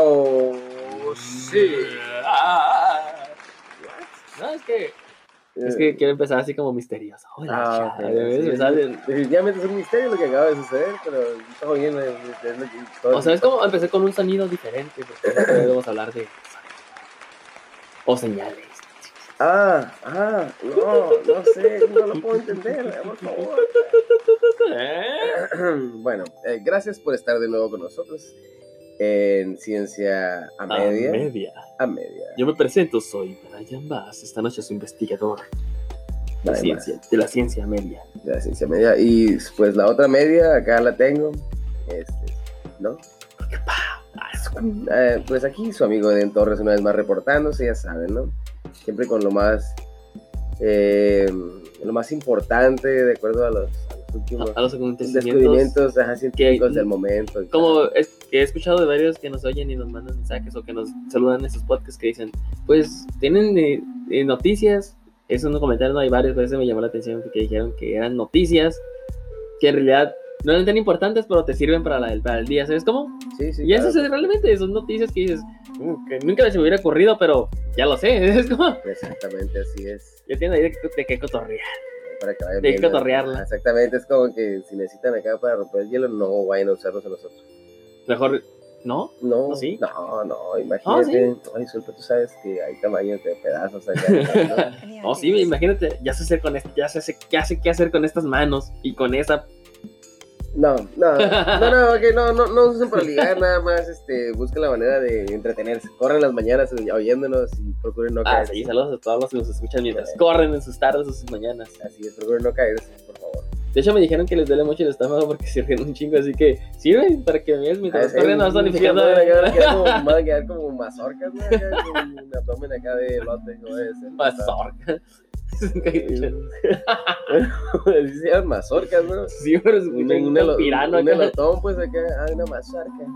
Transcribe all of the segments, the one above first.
Oh, sí. Ah. No, es que, es que quiero empezar así como misterioso. Hola, Ah, chava, ok, ¿ves? sí, Me sale- Definitivamente es un misterio lo que acaba de suceder, pero está bien. es- es todo- O sea, es como empecé con un sonido diferente, porque podemos hablar de o señales. Ah, ah, no, no sé, no lo puedo entender, por favor. ¿Eh? Bueno, eh, gracias por estar de nuevo con nosotros en Ciencia a Media. A media. A Media. Yo me presento, soy Brian Bass. Esta noche soy investigador de, Brian ciencia, de la ciencia media. de la Ciencia Media. Y pues la otra media, acá la tengo. Este, ¿No? Eh, pues aquí su amigo Eden Torres una vez más reportándose, ya saben, ¿no? Siempre con lo más eh, lo más importante de acuerdo a los, a los últimos A, a los acontecimientos. descubrimientos científicos que- del momento. Como es, que he escuchado de varios que nos oyen y nos mandan mensajes o que nos saludan en sus podcasts que dicen, pues tienen eh, eh, noticias. Es un comentario, no hay varios, pero ese me llamó la atención porque dijeron que eran noticias que en realidad no eran tan importantes, pero te sirven para, la, para el día, ¿sabes cómo? Sí, sí, Y eso claro. es realmente, son noticias que dices, "Mm, que nunca les hubiera ocurrido, pero ya lo sé, es como, Exactamente, así es. ya tienen ahí de, de qué cotorrear. Para que vayan cotorrearla. Exactamente, es como que si necesitan acá para romper el hielo, no vayan a usarlos a nosotros. Mejor, ¿no? No, ¿Oh, sí? no, no, imagínate. Ay, Sulpa, tú sabes que hay tamaños de pedazos acá. ¿no? No, sí, imagínate, ya sé, hacer con esto, ya sé, ya sé qué hacer con estas manos y con esa. No, no, no, no, que no, no, no usen para ligar, nada más, este, busquen la manera de entretenerse. Corren las mañanas oyéndonos y procuren no Ah, caerse. sí, saludos a todos los que nos escuchan mientras corren en sus tardes o sus mañanas. Así es, procuren no caerse, por favor. De hecho, me dijeron que les duele mucho el estómago porque se ríen un chingo, así que sirve para que me veas mientras sí, corriendo, vas sí, tonificando. Van a quedar, como, mazorcas, ¿no? Un abdomen acá de elote, ¿no? Debe ser. Mazorca. Así se llaman mazorcas, ¿no? Sí, pero es Un, un, un, pirano un elotón, pues acá, ah, una mazorca.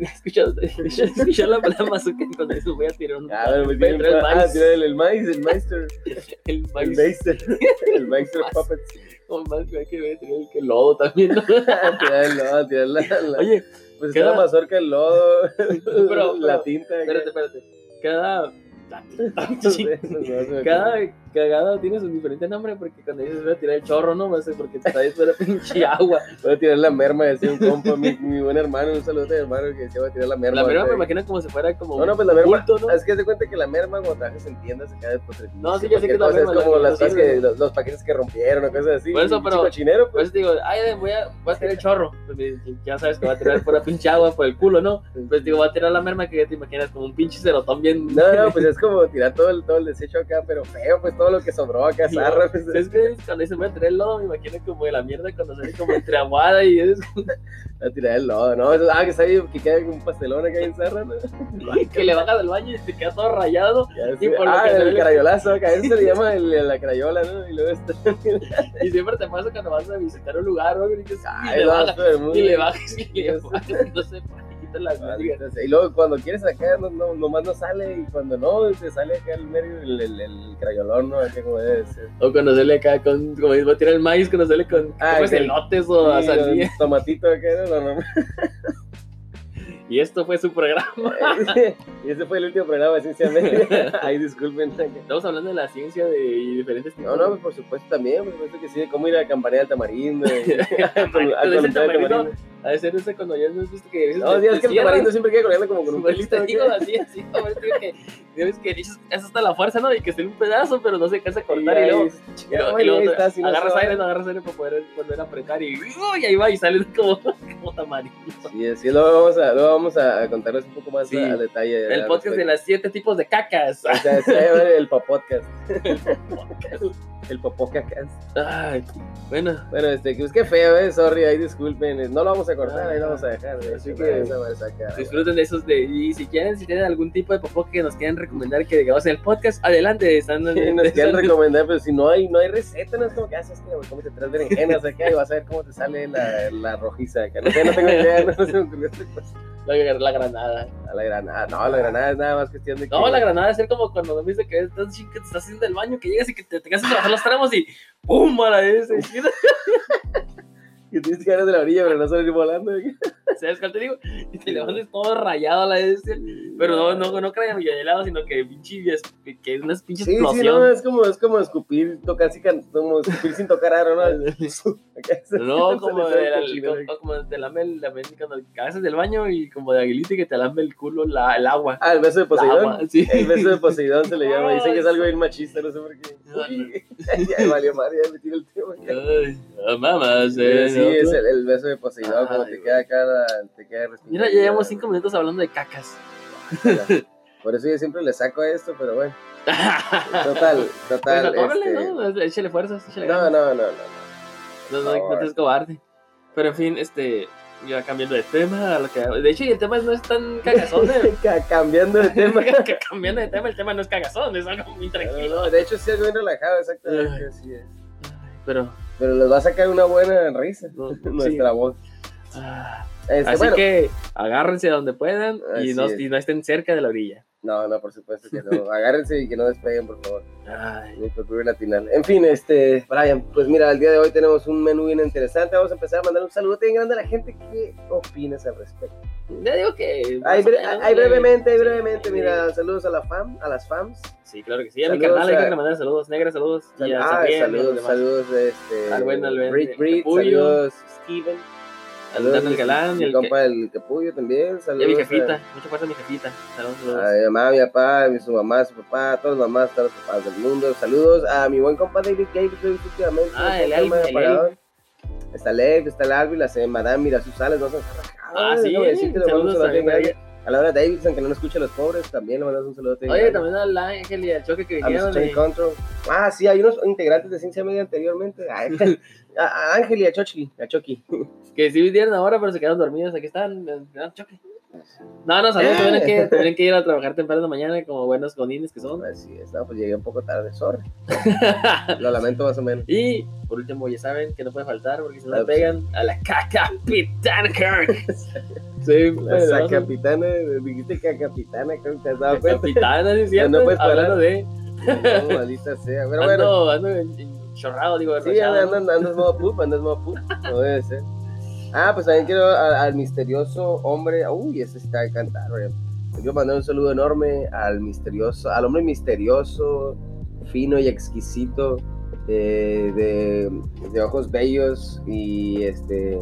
Escucha, escucha la palabra mazorca con eso voy a tirar un. Ah, bueno, pues tirar el ah, maíz. el, el maíz, el Meister. El El maíz. El Meister Maíz. Puppets. Oh, más que voy a tirar el que lodo también. ¿no? tirar el lodo, tirar la, la- Oye, pues queda- está la mazorca, el lodo, pero- la tinta. espérate, espérate. Cada. No no no. Cada cagada tiene su diferente nombre porque cuando dices voy a tirar el chorro, no, sé, porque te traes fuera pinche agua. Voy a tirar la merma, decía un compa, mi, mi buen hermano, un saludo a mi hermano que decía voy a tirar la merma. La verdad me imagino como si fuera como. No, no, pues la merma, bulto, ¿no? es que se cuenta que la merma cuando trabajas en tiendas acá de postre. No, sí, yo sé que la es merma, como la- las la cosas que, los, los paquetes que rompieron o cosas así. Por eso, pero- cochinero, Por pues. digo, ay, voy a, voy a tirar el chorro. Pues ya sabes que va a tirar pura pinche agua por el culo, ¿no? Pues digo, voy a tirar la merma que ya te imaginas como un pinche cerotón bien. No, no, pues es como tirar todo el, todo el desecho acá, pero feo, pues todo lo que sobró acá, No, zarra, pues. Es que cuando dicen voy a tirar el lodo, me imagino como de la mierda cuando sale como entre aguada y es A tirar el lodo, ¿no? Ah, que ahí, que queda un pastelón acá en zarra, ¿no? que le bajas del baño y te queda todo rayado. Ya Y por lo ah, que el carayolazo acá, eso se le llama el- la carayola, ¿no? Y luego está. Y siempre te pasa cuando vas a visitar un lugar, ¿no? Y, dices, y le bajas, todo el mundo. y le bajas y le Sí, bajas, y no sé, las entonces, Y luego cuando quieres sacar, no, no, nomás no sale, y cuando no, te sale acá el medio, el, el, el crayolón, ¿no? Como debe ser. O cuando sale acá con, como voy a tirar el maíz, cuando sale con Ah, que- elotes o Sí, tomatito acá, ¿no? no, no. Y esto fue su programa. y ese fue el último programa de Ciencia Media. Ay, disculpen. Estamos hablando de la ciencia de y diferentes No, no, pues por supuesto también, por supuesto que sí, de cómo ir a campanear al tamarindo. y- a tamarindo, de ser ese cuando ya no has visto que a veces No, sí, es que el tamarindo siempre queda colgando como con un Pues pelito. te digo acá. así, así, como es que, ves que dices, es hasta la fuerza, ¿no? Y que esté en un pedazo, pero no se cansa a cortar y, luego, y luego, y luego está, agarras aire, no agarras aire para poder volver a apretar y, uy, ahí va y sale como, como tamarindo. Sí, sí, luego vamos a, luego vamos a contarles un poco más Sí. a, a detalle. El podcast de las siete tipos de cacas. O sea, se a llamar el Popodcast. el. Ay, bueno, Bueno, este, que es que feo, eh, sorry, ahí disculpen, eh, no lo vamos a cortar, ahí lo vamos a dejar, eh, Así que- a sacar. disfruten de esos de, y si quieren, si tienen algún tipo de popó que nos quieran recomendar que digamos en el podcast, adelante, están Sí, nos quieren recomendar, pero si no hay, no hay receta, no es como que haces que comete tres berenjenas acá y vas a ver cómo te sale la, la rojiza acá. No sé, no tengo idea, no ocurrió esta cosa. la, la granada. A la granada, no, la granada es nada más cuestión de que. No, la granada es ser como cuando me dice que estás que te estás haciendo el baño, que llegas y que te tengas que bajar los tramos y ¡pum! a la vez. Que tienes que agarrar de la orilla, pero no salir volando. ¿Sabes cuál te digo? Y te levantas todo rayado a la vez. Pero no, no, no crean de helado, sino que pinche, que es una pinche Sí, sí, no, es como, es como escupir, tocar, como escupir sin tocar aro, ¿no? No, como de, la, como, como te lame el, la cuando haces del baño y como de aguilita y que te lame el culo la, el agua. Ah, el beso de La Poseidón. sí. El beso de Poseidón se le llama. Dicen que es algo bien machista, no sé por qué. Uy, ya valió madre, ya me tiro el tema. Ay, mamá, Sí, sí, sí, es el, el beso de Poseidón, cuando te queda la- te queda. Mira, ya llevamos cinco minutos hablando de cacas. Por eso yo siempre le saco a esto, pero bueno. Total, Pues total. atórale, este, ¿no? Échale fuerzas, échale No, ganas. no, no, no. No, no, no te es cobarde. Pero en fin, este, ya cambiando de tema, lo que, de hecho, el tema no es tan cagazón. ¿eh? Ca- Cambiando de tema. Cambiando de tema, el tema no es cagazón, es algo muy tranquilo. no, de hecho, sí es bien relajado, exactamente. Así es. Pero, Pero les va a sacar una buena risa. No, Nuestra voz. ah, Este, así bueno, que agárrense donde puedan y no, y no estén cerca de la orilla. No, no, por supuesto que no. Agárrense y que no despeguen, por favor. Ay, por procuren atinar. En fin, este, Brian, pues mira, el día de hoy tenemos un menú bien interesante. Vamos a empezar a mandar un saludo bien grande a la gente. ¿Qué opinas al respecto? ya digo que. Ahí, bre- ahí brevemente, ahí brevemente, mira, saludos a la fam, a las fams. Sí, claro que sí. A mi Saludos carnal le a- quiero mandar saludos, negras, saludos. Y a ah, Sabriel, y a los saludos, saludos, este, Al buen, al buen Brit, Capullo. saludos, Steven. Al Daniel Galán y mi el compa el Capullo también, Y a saludos. mi jefita, mucha fuerza a mi jefita. Saludos, saludos. A mi mamá, a mi papá, a mi- su mamá, su papá, a todas las mamás, todos los papás del mundo. Saludos a mi buen compa David Gates, que últimamente. Ah, el. Está Lev, está el Arby, la Madame, mira sus sales, no se Ah, sí, saludos. A la hora Davidson, que no nos escucha a los pobres, también le mandamos un saludo. Oye, también al Ángel y al Choque que a vinieron. Mr. y- Control. Ah, sí, hay unos integrantes de Ciencia Media anteriormente. Ay, a, Ángel y a Chochi, a Choki. Que sí vinieron ahora, pero se quedaron dormidos. Aquí están. Choque. No, no, saludos. Eh. Tienen que, ir a trabajar temprano mañana como buenos godines que son. Así es, no, pues llegué un poco tarde, sorry. Lo lamento más o menos. Y por último, ya saben que no puede faltar porque si no le pues. pegan a la Capitán Kirk. Sí, La a- capitana, dijiste que capitana, creo que te has dado la cuenta. Capitana, ¿sí es cierto? No puedes parar. De. No, maldita sea. Pero bueno, ando, ando en- en chorrado, digo, sí, derrochado, andas, ¿no? andas modo poop, andas modo poop. No debe ser. Ah, pues también quiero al misterioso hombre. Uy, ese está de cantar, güey. Quiero mandar un saludo enorme al misterioso, al hombre misterioso, fino y exquisito, eh, de, de ojos bellos y este.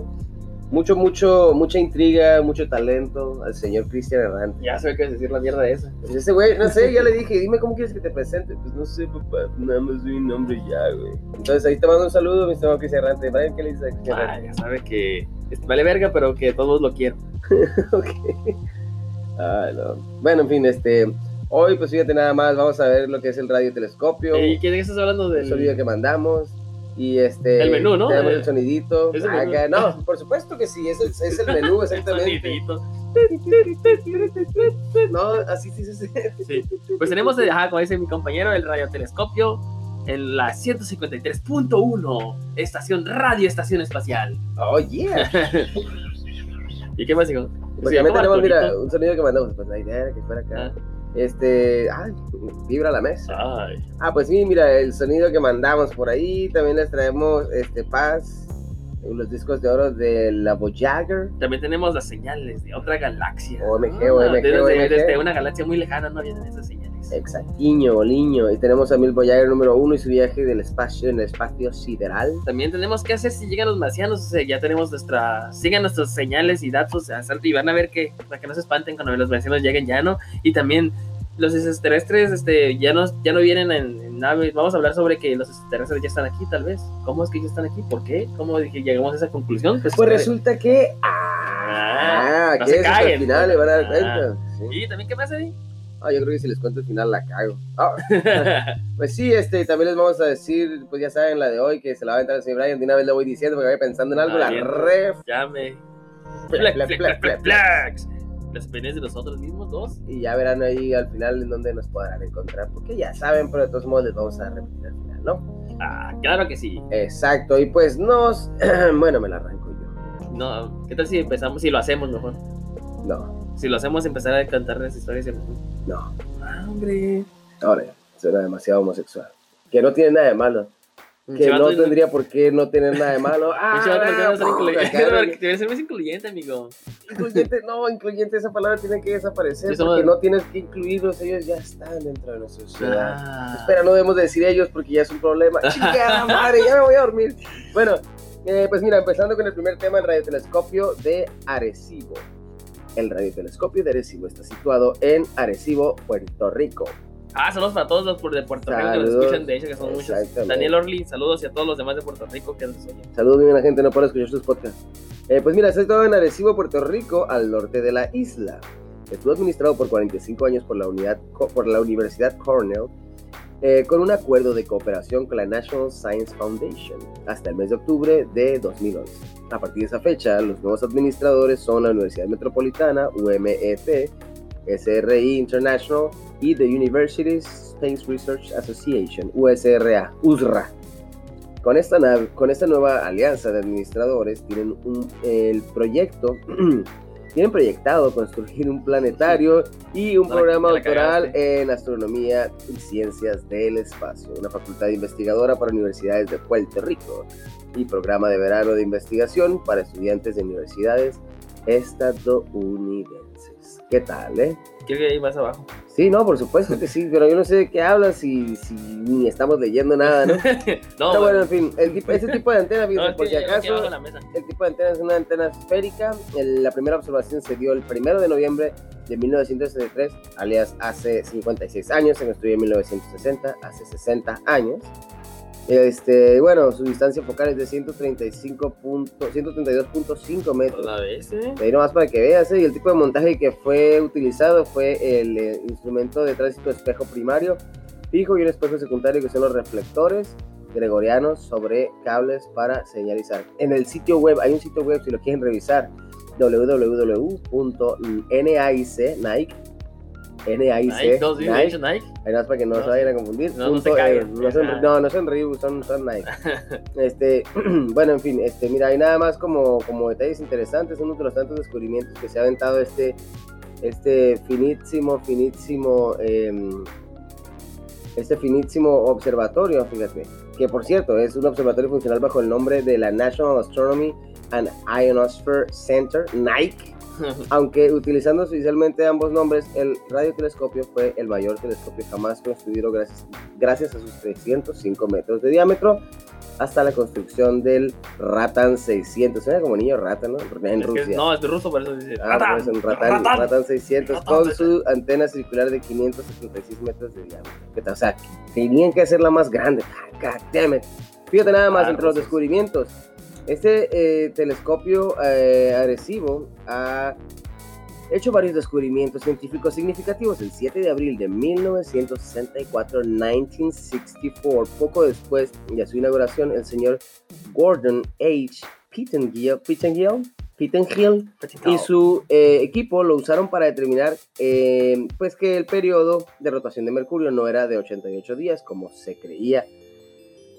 Mucho, mucho, mucha intriga, mucho talento al señor Cristian Herrante. Ya sé qué es decir la mierda de esa. Pues ese güey, no sé, ya le dije, dime cómo quieres que te presente. Pues no sé, papá, nada más doy un nombre ya, güey. Entonces ahí te mando un saludo, mi estimado Cristian Errante. Brian, ¿qué le dices a Cristian Ah, ya sabe que vale verga, pero que todos lo quieren. Ok. Ay, no. Bueno, en fin, este. Hoy, pues fíjate nada más, vamos a ver lo que es el radiotelescopio. ¿Y quién estás hablando el sonido del que mandamos. Y este. El menú, ¿no? Tenemos Eh, el sonidito. ¿es el menú? Acá- no, por supuesto que sí, es el, es el menú, exactamente. sonidito? no, así sí, sí, sí. Pues tenemos, eh, ajá, como dice mi compañero, el radiotelescopio en la 153.1, estación Radio Estación Espacial. Oh, yeah. ¿Y qué más, hijo? Pues Sí, también tenemos, mira, un sonido que mandamos. Pues la idea era que fuera acá. Ah. Este. Ay, vibra la mesa. Ay. Ah, pues sí, mira, el sonido que mandamos por ahí. También les traemos este Paz, los discos de oro de la Voyager. También tenemos las señales de otra galaxia. OMG, Ah, OMG, desde, OMG. desde una galaxia muy lejana no vienen esas señales. Exactiño, boliño. Y tenemos a Mil Voyager número uno y su viaje del espacio en el espacio sideral. También tenemos que hacer si llegan los marcianos. O sea, ya tenemos nuestra. Sigan nuestras señales y datos y van a ver que. Para que no se espanten cuando los marcianos lleguen ya, ¿no? Y también los extraterrestres este, ya, no, ya no vienen en, en naves. Vamos a hablar sobre que los extraterrestres ya están aquí, tal vez. ¿Cómo es que ya están aquí? ¿Por qué? ¿Cómo dije, llegamos a esa conclusión? Pues, Pues resulta que. Ah, no que se eso caguen, al final le van a dar Ah. cuenta. Sí. ¿Y también qué más ahí? Ah, yo creo que si les cuento el final la cago. Ah, Pues sí, este, también les vamos a decir, pues ya saben la de hoy, que se la va a entrar el señor Brian, de una vez le voy diciendo, porque vaya pensando en algo, la Valiendo. ref. Llame. Flex, Flex, flex, flex, flex, flex, flex. flex. Las opiniones de nosotros mismos, dos. Y ya verán ahí al final en dónde nos podrán encontrar, porque ya saben, pero de todos modos les vamos a repetir al final, ¿no? Ah, claro que sí. Exacto, y pues nos, bueno, me la arranco yo. No, ¿qué tal si empezamos, si lo hacemos mejor? No, Si lo hacemos, empezar a cantar las historias. y- no, hombre. ahora ya, suena demasiado homosexual. Que no tiene nada de malo. que no tendría por qué no tener nada de malo. Ah, debe ser más incluyente, amigo. Incluyente, no, incluyente, esa palabra tiene que desaparecer porque no tienes que incluirlos, ellos ya están dentro de nuestra sociedad. Ah. Espera, no debemos decir ellos porque ya es un problema. Chica, madre, ya me voy a dormir. Bueno, eh, pues mira, empezando con el primer tema, el radiotelescopio de Arecibo. El radiotelescopio de Arecibo está situado en Arecibo, Puerto Rico. Ah, saludos para todos los de Puerto Rico que nos escuchan, de hecho, que son muchos. Daniel Orly, saludos y a todos los demás de Puerto Rico que nos oyen. Saludos, bien, la gente, no para escuchar sus podcasts. Eh, pues mira, está situado en Arecibo, Puerto Rico, al norte de la isla. Estuvo administrado por 45 años por la, unidad, por la Universidad Cornell eh, con un acuerdo de cooperación con la National Science Foundation hasta el mes de octubre de 2011. A partir de esa fecha, los nuevos administradores son la Universidad Metropolitana, UMET, SRI International y The Universities Space Research Association, USRA, USRA. Con esta, nueva alianza de administradores tienen el proyecto tienen proyectado construir un planetario y un programa doctoral en astronomía y ciencias del espacio, una facultad investigadora para universidades de Puerto Rico y programa de verano de investigación para estudiantes de universidades estadounidenses. ¿Qué tal, eh? Creo que ahí más abajo. Sí, no, por supuesto que sí, pero yo no sé de qué hablas si, si ni estamos leyendo nada, ¿no? no, bueno, en fin, el ese tipo de antena, por si acaso, el tipo de antena es una antena esférica. la primera observación se dio el primero de noviembre de 1963, alias hace 56 años, se estudio en 1960, hace 60 años. Este, bueno, su distancia focal es de 135 132.5 metros. La vez, ¿eh? Ahí nomás para que veas, ¿eh? Y el tipo de montaje que fue utilizado fue el eh, instrumento de tránsito espejo primario fijo y un espejo secundario que son los reflectores gregorianos sobre cables para señalizar. En el sitio web, hay un sitio web si lo quieren revisar, www.nic, Nike, NIC. Nike, dos Nike. Nike. Ahí más para que no, se vayan a confundir. No, no, se eh, no, son, no, no son Reebok, son, son Nike. este, bueno, en fin, este, mira, hay nada más como, como detalles interesantes, uno de los tantos descubrimientos que se ha aventado este, este finísimo, finísimo, eh, este finísimo observatorio, fíjate, que por cierto es un observatorio funcional bajo el nombre de la National Astronomy and Ionosphere Center, NICE Aunque utilizando oficialmente ambos nombres, el radiotelescopio fue el mayor telescopio jamás construido gracias, gracias a sus 305 metros de diámetro hasta la construcción del Ratan 600. Suena como niño Ratan, ¿no? En Rusia. no, es de ruso, por eso dice. Ah, Ratan, pues, Ratan, Ratan, 600 con su antena circular de 576 metros de diámetro. O sea, tenían que hacerla más grande. God Fíjate nada más entre los descubrimientos este eh, telescopio eh, agresivo ha hecho varios descubrimientos científicos significativos. El 7 de abril de 1964, 1964, poco después de su inauguración, el señor Gordon H. Pittengill, Pittengill, y su eh, equipo lo usaron para determinar pues que el periodo de rotación de Mercurio no era de 88 días, como se creía,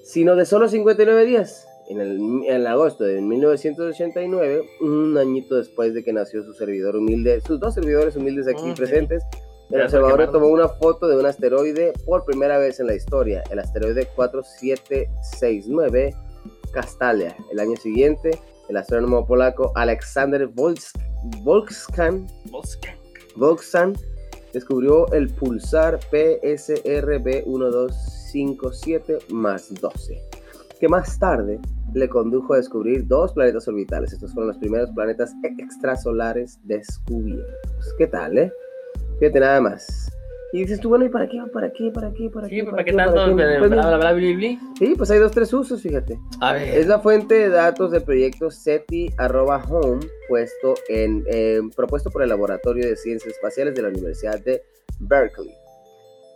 sino de solo 59 días en el, agosto de 1989, un añito después de que nació su servidor humilde, sus dos servidores humildes aquí presentes, el observador tomó una foto de un asteroide por primera vez en la historia, el asteroide 4769 Castalia. El año siguiente, el astrónomo polaco Alexander Volkskan, Volkskan. Descubrió el pulsar PSRB 1257 más 12 que más tarde le condujo a descubrir dos planetas orbitales. Estos fueron los primeros planetas extrasolares descubiertos. ¿Qué tal, eh? Fíjate nada más. Y dices tú, bueno, ¿y para qué? ¿Para qué? ¿Para qué? ¿Para qué? ¿para, qué tanto? Pues, sí, pues hay dos, tres usos, fíjate. A ver. Es la fuente de datos del proyecto SETI-HOME, puesto en, eh, propuesto por el Laboratorio de Ciencias Espaciales de la Universidad de Berkeley.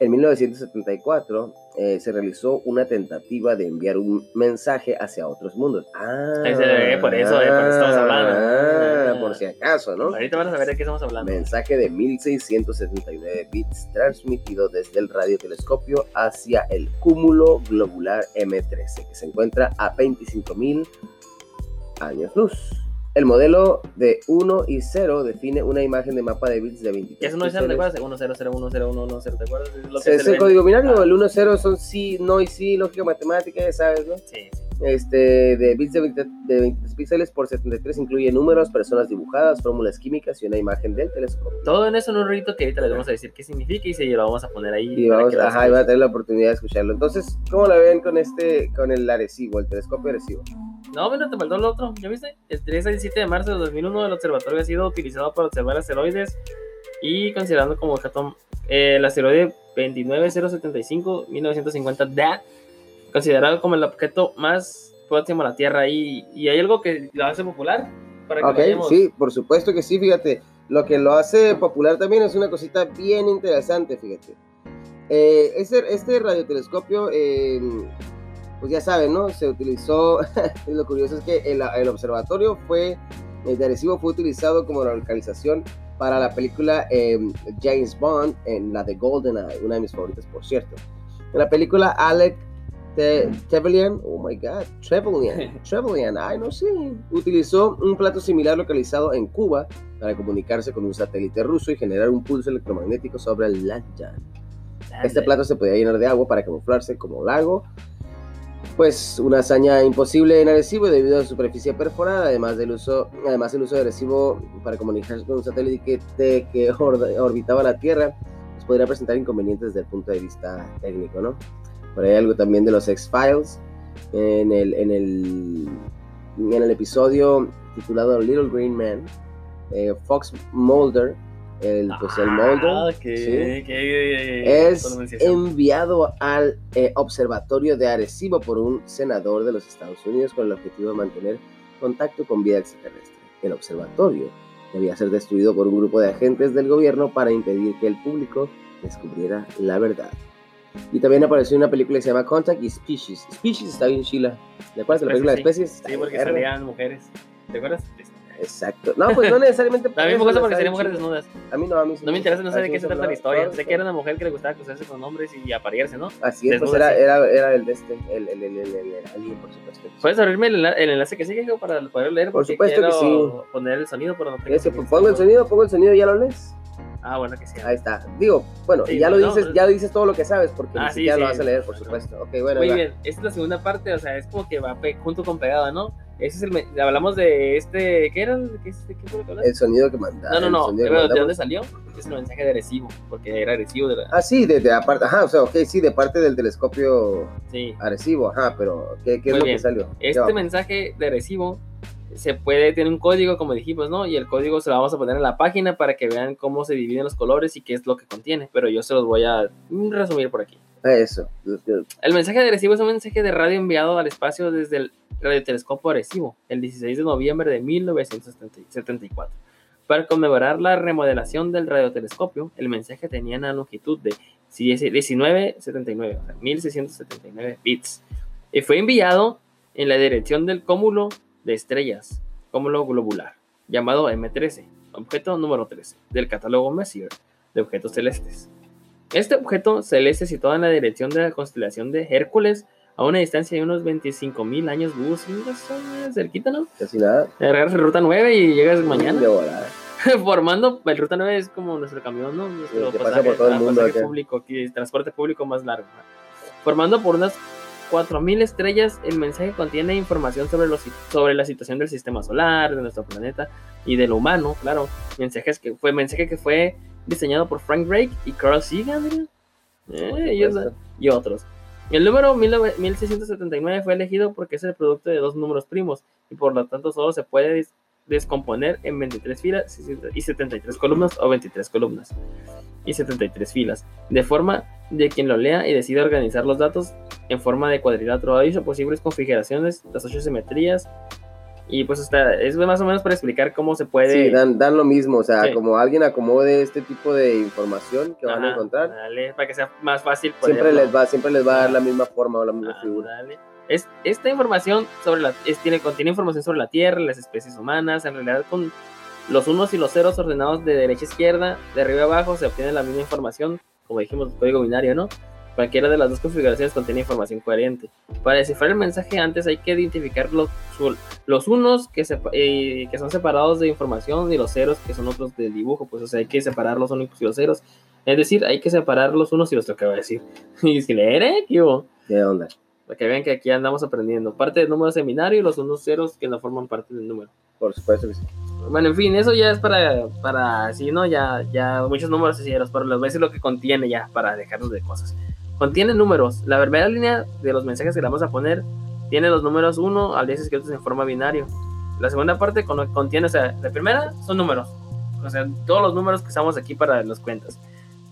En 1974 eh, se realizó una tentativa de enviar un mensaje hacia otros mundos. Ah, por eso, eh, por eso estamos hablando. Ah, por si acaso, ¿no? Ahorita van a saber de qué estamos hablando. Mensaje de 1679 bits transmitido desde el radiotelescopio hacia el cúmulo globular M13, que se encuentra a 25.000 años luz. El modelo de 1 y 0 define una imagen de mapa de bits de 23 Que eso no es el píxeles. de 1 0 0 1 0 1 1 0 ¿te acuerdas? Es lo que Es el código binario, Ah, el 1 0 son sí, no y sí, lógica matemática, sabes, ¿no? Sí, sí. Este, de bits de 20 de 23 píxeles por 73 incluye números, personas dibujadas, fórmulas químicas y una imagen del telescopio. Todo en eso en un rito que ahorita les vamos a decir qué significa y se lo vamos a poner ahí. Y vamos, ajá, y va a tener la oportunidad de escucharlo. Entonces, ¿cómo la ven con este, con el Arecibo, el telescopio Arecibo? No, bueno, te faltó el otro, ¿ya viste? El 3 al 7 de marzo de 2001 el observatorio ha sido utilizado para observar asteroides y considerando como objeto eh, el asteroide 29075-1950 DAT, considerado como el objeto más próximo a la Tierra y, y hay algo que lo hace popular para que Ok, vayamos. sí, por supuesto que sí, fíjate. Lo que lo hace popular también es una cosita bien interesante, fíjate. Eh, este, este radiotelescopio, eh, pues ya saben, ¿no? Se utilizó, lo curioso es que el, el observatorio fue, el de Arecibo fue utilizado como la localización para la película eh, James Bond, en la de GoldenEye, una de mis favoritas, por cierto. En la película Alec Te- Trevelyan, oh my god, Trevelyan, Trevelyan, ay no sé, utilizó un plato similar localizado en Cuba para comunicarse con un satélite ruso y generar un pulso electromagnético sobre el Lanjan. Este plato se podía llenar de agua para camuflarse como lago, pues una hazaña imposible en Arecibo debido a su superficie perforada, además del uso, además el uso de Arecibo para comunicarse con un satélite que, que or- orbitaba la Tierra, pues podría presentar inconvenientes desde el punto de vista técnico, ¿no? Por ahí algo también de los X-Files, en el, en, el, en el episodio titulado Little Green Man, eh, Fox Mulder, el, pues el Ah, que, sí. que- es enviado al eh, observatorio de Arecibo por un senador de los Estados Unidos con el objetivo de mantener contacto con vida extraterrestre. El observatorio debía ser destruido por un grupo de agentes del gobierno para impedir que el público descubriera la verdad. Y también apareció una película que se llama Contact y Species. Species está bien chila. ¿De acuerdas de la película de Especies? Sí, porque salían mujeres. ¿Te acuerdas? Exacto. No, pues no necesariamente. A mí me eso, gusta está porque salían mujeres desnudas. A mí no, a mí sí No me interesa, no sé de qué sí se trata la historia. Sé que era una mujer que le gustaba acostarse con hombres y aparearse, ¿no? Así es, pues era, sí. era, era el de este, el, el, el, alien, por supuesto. ¿Puedes abrirme el, enla- el enlace que sigue para poder leer? Por supuesto que quiero poner el sonido, pero no tengo. Pongo el sonido, pongo el sonido, ¿ya lo lees? Ah, bueno, que sí. Ahí está. Digo, bueno, Sí, ya lo no, dices, pues- ya dices todo lo que sabes, porque Ah, ni sí, siquiera lo sí. vas a leer, por supuesto. Ok, bueno, Muy bien, esta es la segunda parte, o sea, es como que va junto con pegada, ¿no? Ese es el. Hablamos de este. ¿Qué era? ¿Qué, fue lo que? El sonido que manda. No, no, no. pero ¿De dónde salió? Es el mensaje de agresivo, porque era agresivo de la. Ah, sí, de, de aparte, ajá, o sea, ok, sí, de parte del telescopio Sí. Arecibo, ajá, pero ¿qué, qué es Muy lo bien. que salió? Este mensaje de recibo se puede, tiene un código, como dijimos, ¿no? Y el código se lo vamos a poner en la página para que vean cómo se dividen los colores y qué es lo que contiene. Pero yo se los voy a resumir por aquí. Eso. El mensaje de Arecibo es un mensaje de radio enviado al espacio desde el radiotelescopio Arecibo el 16 de noviembre de 1974. Para conmemorar la remodelación del radiotelescopio, el mensaje tenía una longitud de 1979, o sea, 1679 bits, y fue enviado en la dirección del cúmulo de estrellas, cúmulo globular, llamado M13, objeto número 13, del catálogo Messier de objetos celestes. Este objeto celeste situado en la dirección de la constelación de Hércules a una distancia de unos 25.000 años luz, cerquita, ¿no? Casi nada. Agarras el ruta 9 y llegas mañana. De volada. Formando, el ruta 9 es como nuestro camión, ¿no? Nuestro Sí, que pasa por todo el ah, mundo pasaje acá. público, aquí, el transporte público más largo. Formando por unas 4.000 estrellas, el mensaje contiene información sobre, los, sobre la situación del sistema solar, de nuestro planeta y de lo humano, claro. Mensajes que fue, mensaje que fue diseñado por Frank Drake y Carl Sagan. Eh, y otros. El número 19- 1679 fue elegido porque es el producto de dos números primos y por lo tanto solo se puede des- descomponer en 23 filas y 73 columnas o 23 columnas y 73 filas, de forma de quien lo lea y decida organizar los datos en forma de cuadrilátero aviso, posibles configuraciones, las ocho simetrías y pues está, es más o menos para explicar cómo se puede... Sí, dan, dan lo mismo, o sea, Sí. como alguien acomode este tipo de información que van a encontrar, dale, para que sea más fácil. siempre les va, siempre les va a dar la misma forma o la misma Ah, figura. dale. Es, esta información sobre la, es- tiene, contiene información sobre la Tierra, las especies humanas, en realidad con los unos y los ceros ordenados de derecha a izquierda, de arriba a abajo, se obtiene la misma información, como dijimos, código binario, ¿no? Cualquiera de las dos configuraciones contiene información coherente. Para descifrar el mensaje antes hay que identificar los, los unos que, se, eh, que son separados de información y los ceros que son otros del dibujo. Pues o sea, hay que separar los únicos y los ceros. Es decir, hay que separar los unos y los que va a decir. y si leer, ¿eh? ¿Qué ¿Qué onda? Para que vean que aquí andamos aprendiendo. Parte del número seminario y los unos ceros que no forman parte del número. Por supuesto que sí. Bueno, en fin, eso ya es para, para sí, ¿no? Ya, ya muchos números y ceros, pero les voy a decir lo que contiene ya para dejarnos de cosas. Contiene números. La primera línea de los mensajes que le vamos a poner tiene los números 1 al 10 escritos en forma binario. La segunda parte contiene, o sea, la primera son números. O sea, todos los números que usamos aquí para las cuentas.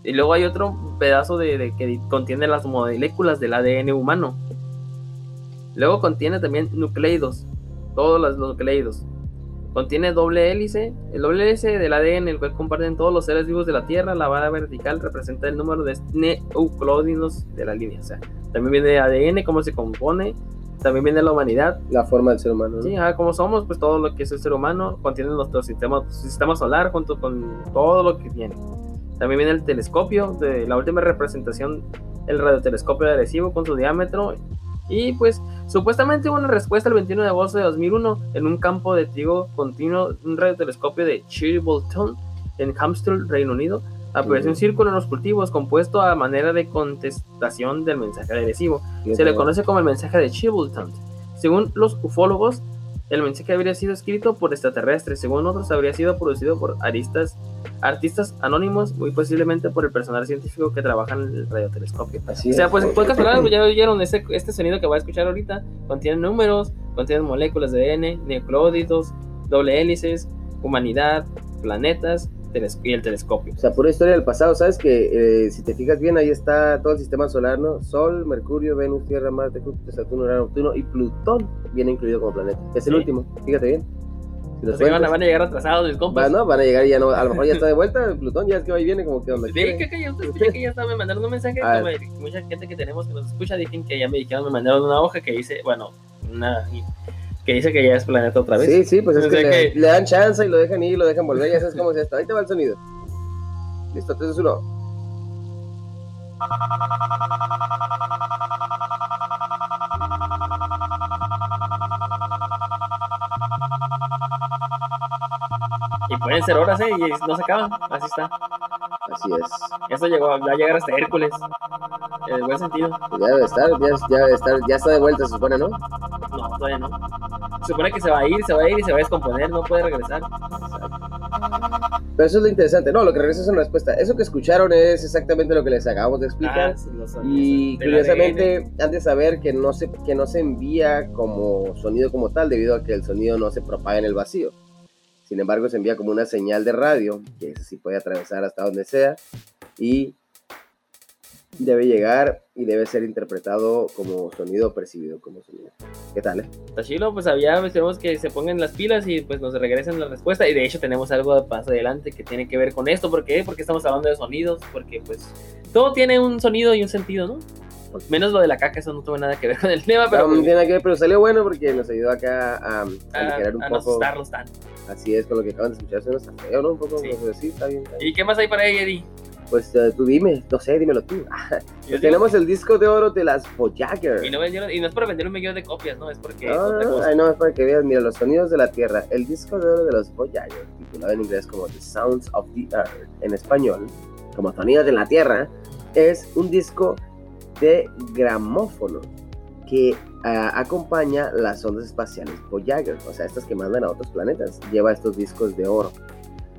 Y luego hay otro pedazo de, que contiene las moléculas del ADN humano. Luego contiene también nucleidos, todos los nucleidos. Contiene doble hélice, el doble hélice del ADN, el cual comparten todos los seres vivos de la Tierra. La barra vertical representa el número de nucleótidos de la línea. O sea, también viene ADN, cómo se compone. También viene la humanidad. La forma del ser humano. Sí, ah, como somos, pues todo lo que es el ser humano contiene nuestro sistema, sistema solar junto con todo lo que tiene. También viene el telescopio, de la última representación, el radiotelescopio agresivo con su diámetro. Y pues supuestamente hubo una respuesta el 21 de agosto de 2001 en un campo de trigo continuo, un radiotelescopio de Chilbolton en Hampstead, Reino Unido. Apareció un círculo en los cultivos compuesto a manera de contestación del mensaje agresivo. Se le conoce como el mensaje de Chilbolton. Según los ufólogos, el mensaje habría sido escrito por extraterrestres, según otros habría sido producido por aristas, artistas anónimos, muy posiblemente por el personal científico que trabaja en el radiotelescopio. Así o sea, pues en pocas palabras ya oyeron este, este sonido que voy a escuchar ahorita, contiene números, contiene moléculas de ADN, nucleóditos, doble hélices, humanidad, planetas, y el telescopio. O sea, pura historia del pasado, ¿sabes? Que eh, si te fijas bien, ahí está todo el sistema solar, ¿no? Sol, Mercurio, Venus, Tierra, Marte, Júpiter, Saturno, Urano, Neptuno y Plutón viene incluido como planeta. Es el último, fíjate bien. Si van, a, van, a, llegar atrasados el compas. Van, van a llegar y ya no, a lo mejor ya está de vuelta, Plutón ya es que va y viene como que donde Sí, que, que, ya, que ya está, me mandaron un mensaje, mucha gente que tenemos que nos escucha, dicen que ya me dijeron, me mandaron una hoja que dice, bueno, una que dice que ya es planeta otra vez. Sí, sí, pues es que, le, dan chance y lo dejan ir, lo dejan volver, ya sabes cómo se está. Ahí te va el sonido. Listo, 3, 2, 1. Y pueden ser horas, ¿eh? Y no se acaban. Así está. Así es. Eso llegó, va a llegar hasta Hércules. En buen sentido. Ya debe estar, ya, debe estar, ya está de vuelta, se supone, ¿no? No, todavía no. Se supone que se va a ir, se va a ir y se va a descomponer, no puede regresar. Pero eso es lo interesante, no, lo que regresa es una respuesta. Eso que escucharon es exactamente lo que les acabamos de explicar. Ah, y curiosamente, han de saber que no, se, que no se envía como sonido como tal, debido a que el sonido no se propaga en el vacío. Sin embargo, se envía como una señal de radio, que sí puede atravesar hasta donde sea, y debe llegar y debe ser interpretado como sonido percibido como sonido. ¿Qué tal? Eh? Está chilo, pues había, pues, tenemos que se pongan las pilas y pues nos regresen la respuesta. Y de hecho tenemos algo más adelante que tiene que ver con esto. ¿Por qué? Porque estamos hablando de sonidos, porque pues todo tiene un sonido y un sentido, ¿no? Menos lo de la caca, eso no tuvo nada que ver con el tema, pero... No, tiene nada que ver, pero salió bueno porque nos ayudó acá a, a, un poco... tanto. Así es, con lo que acaban de escuchar, se está feo, ¿no? Un poco, sí. Pues, sí, está bien, ¿Y qué más hay para ahí, Eddie? Pues uh, tú dime, no sé, dímelo tú. tenemos el disco de oro de las Voyager. Y no, y no es para vender un millón de copias, ¿no? Es porque. No, Ay, no, es para que veas, mira, los sonidos de la Tierra. El disco de oro de los Voyager, titulado en inglés como The Sounds of the Earth, en español, como sonidos de la Tierra, es un disco de gramófono que uh, acompaña las ondas espaciales Voyager, o sea, estas que mandan a otros planetas. Lleva estos discos de oro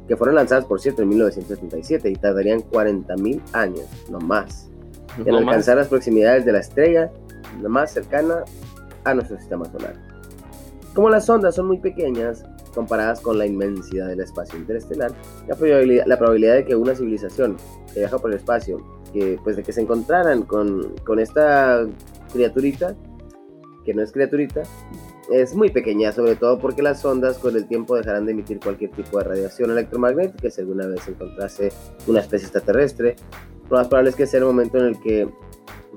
que fueron lanzadas, por cierto, en 1977 y tardarían 40.000 años, no más, en alcanzar las proximidades de la estrella más cercana a nuestro sistema solar. Como las ondas son muy pequeñas comparadas con la inmensidad del espacio interestelar, la probabilidad, la probabilidad de que una civilización que viaja por el espacio, que, pues de que se encontraran con, con esta criaturita, que no es criaturita, es muy pequeña, sobre todo porque las ondas con el tiempo dejarán de emitir cualquier tipo de radiación electromagnética si alguna vez se encontrase una especie extraterrestre. Lo más probable es que sea el momento en el que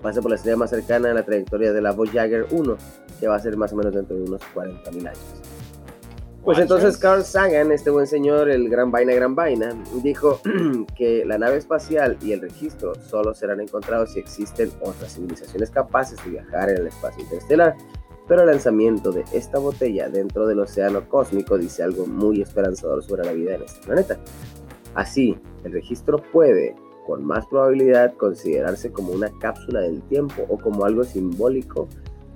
pase por la estrella más cercana en la trayectoria de la Voyager 1, que va a ser más o menos dentro de unos 40.000 años. Pues entonces. Carl Sagan, este buen señor, el gran vaina, gran vaina, dijo que la nave espacial y el registro solo serán encontrados si existen otras civilizaciones capaces de viajar en el espacio interestelar. Pero el lanzamiento de esta botella dentro del océano cósmico dice algo muy esperanzador sobre la vida en este planeta. Así, el registro puede, con más probabilidad, considerarse como una cápsula del tiempo o como algo simbólico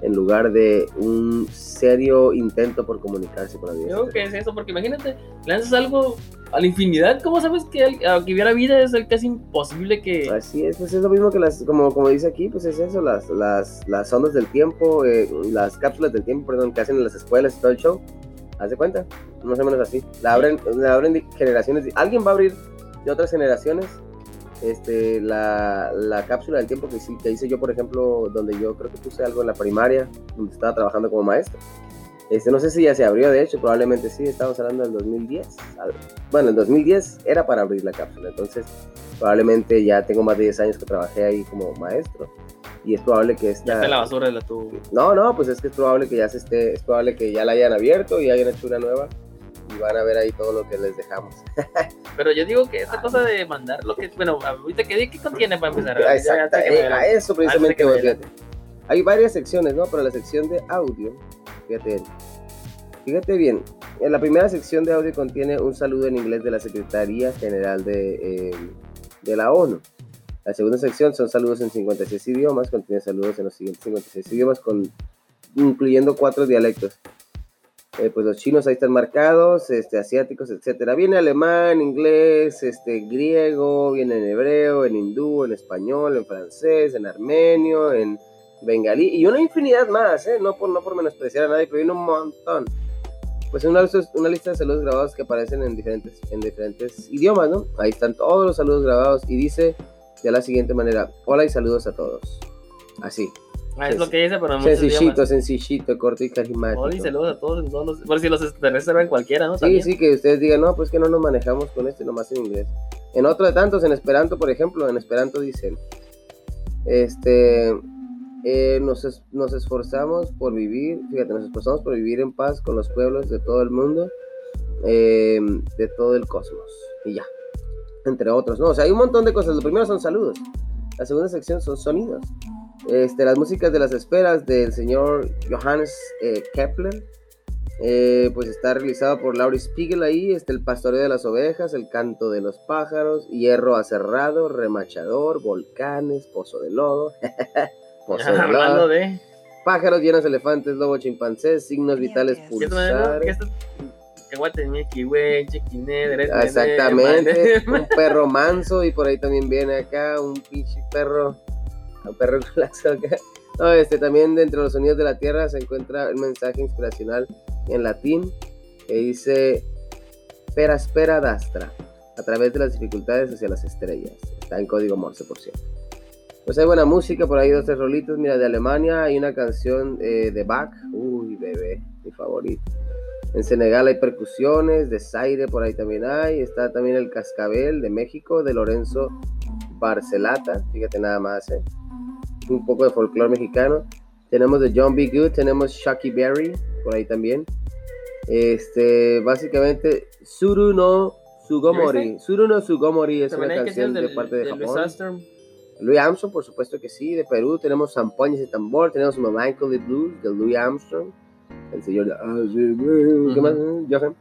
en lugar de un serio intento por comunicarse con la vida. Yo creo que es eso, porque imagínate, lanzas algo a la infinidad, ¿cómo sabes que aunque hubiera vida es casi imposible que... Así es, pues es lo mismo que las, como, como dice aquí, pues es eso, las, las, las ondas del tiempo, eh, las cápsulas del tiempo, perdón, que hacen en las escuelas y todo el show. Haz de cuenta, más o menos así. La abren, la abren de generaciones. Alguien va a abrir de otras generaciones este, la, la cápsula del tiempo que, sí- que hice yo, por ejemplo, donde yo creo que puse algo en la primaria, donde estaba trabajando como maestro. Este, no sé si ya se abrió, de hecho, probablemente sí, estamos hablando del 2010. Al- Bueno, el 2010 era para abrir la cápsula, entonces probablemente ya tengo más de 10 años que trabajé ahí como maestro. Y es probable que Ya esta... está en la basura de la tu... No, no, pues es que es probable que ya se esté, es probable que ya la hayan abierto y hayan hecho una nueva y van a ver ahí todo lo que les dejamos. Pero yo digo que esta cosa de mandar lo que... Bueno, ahorita, ¿qué, qué contiene para empezar? Ya Exacto, que eh, a eso precisamente de que voy, fíjate. Hay varias secciones, ¿no? Para la sección de audio, fíjate, fíjate bien, en la primera sección de audio contiene un saludo en inglés de la Secretaría General de, eh, de la ONU. La segunda sección son saludos en 56 idiomas, contiene saludos en los siguientes 56 idiomas, con, incluyendo cuatro dialectos. Eh, pues los chinos ahí están marcados, este, asiáticos, etcétera. Viene alemán, inglés, este, griego, viene en hebreo, en hindú, en español, en francés, en armenio, en bengalí y una infinidad más, ¿eh? No por, no por menospreciar a nadie, pero viene un montón. Pues una, una lista de saludos grabados que aparecen en diferentes, en diferentes idiomas, ¿no? Ahí están todos los saludos grabados y dice de la siguiente manera, hola y saludos a todos. Así, Ah, es lo que dice, pero sencillito, sencillito, corto y carismático. Y saludos a todos, todos los- Por si los extraterrestres ven cualquiera, ¿no? Sí, También. sí, que ustedes digan, no, pues que no nos manejamos con este, nomás en inglés. En otro de tantos, en Esperanto, por ejemplo, en Esperanto dicen, este, eh, nos, es- nos esforzamos por vivir, fíjate, nos esforzamos por vivir en paz con los pueblos de todo el mundo, eh, de todo el cosmos, y ya, entre otros, ¿no? O sea, hay un montón de cosas. Lo primero son saludos, la segunda sección son sonidos. Este, las músicas de las esperas del señor Johannes eh, Kepler, eh, pues está realizado por Laurie Spiegel ahí, este, el pastoreo de las ovejas, el canto de los pájaros, hierro aserrado, remachador, volcanes, pozo de lodo, pozo de Hablando lodo, de... pájaros llenos, elefantes, lobo, chimpancés, signos vitales, ¿Qué es manera? ¿Qué pulsares. Exactamente, un perro manso y por ahí también viene acá un pinche perro, un perro este también dentro de los sonidos de la tierra se encuentra un mensaje inspiracional en latín que dice Pera spera dastra, a través de las dificultades hacia las estrellas. Está en código Morse, por cierto. Pues hay buena música, por ahí dos tres rolitos. Mira, de Alemania hay una canción eh, de Bach. Uy, bebé, mi favorito. En Senegal hay percusiones, de Zaire por ahí también hay. Está también el Cascabel de México, de Lorenzo Barcelata. Fíjate nada más, ¿eh? Un poco de folclore mexicano. Tenemos de John B. Good, tenemos Shaki Berry por ahí también. Este, básicamente, Suru no Sugomori. Suru no Sugomori es una También canción canciones de del- parte de del Japón. Armstrong. Louis Armstrong, por supuesto que sí, de Perú. Tenemos Zampoñas de Tambor, tenemos Melancholy Blues de Louis Armstrong. El señor de... ¿Qué más? Johan.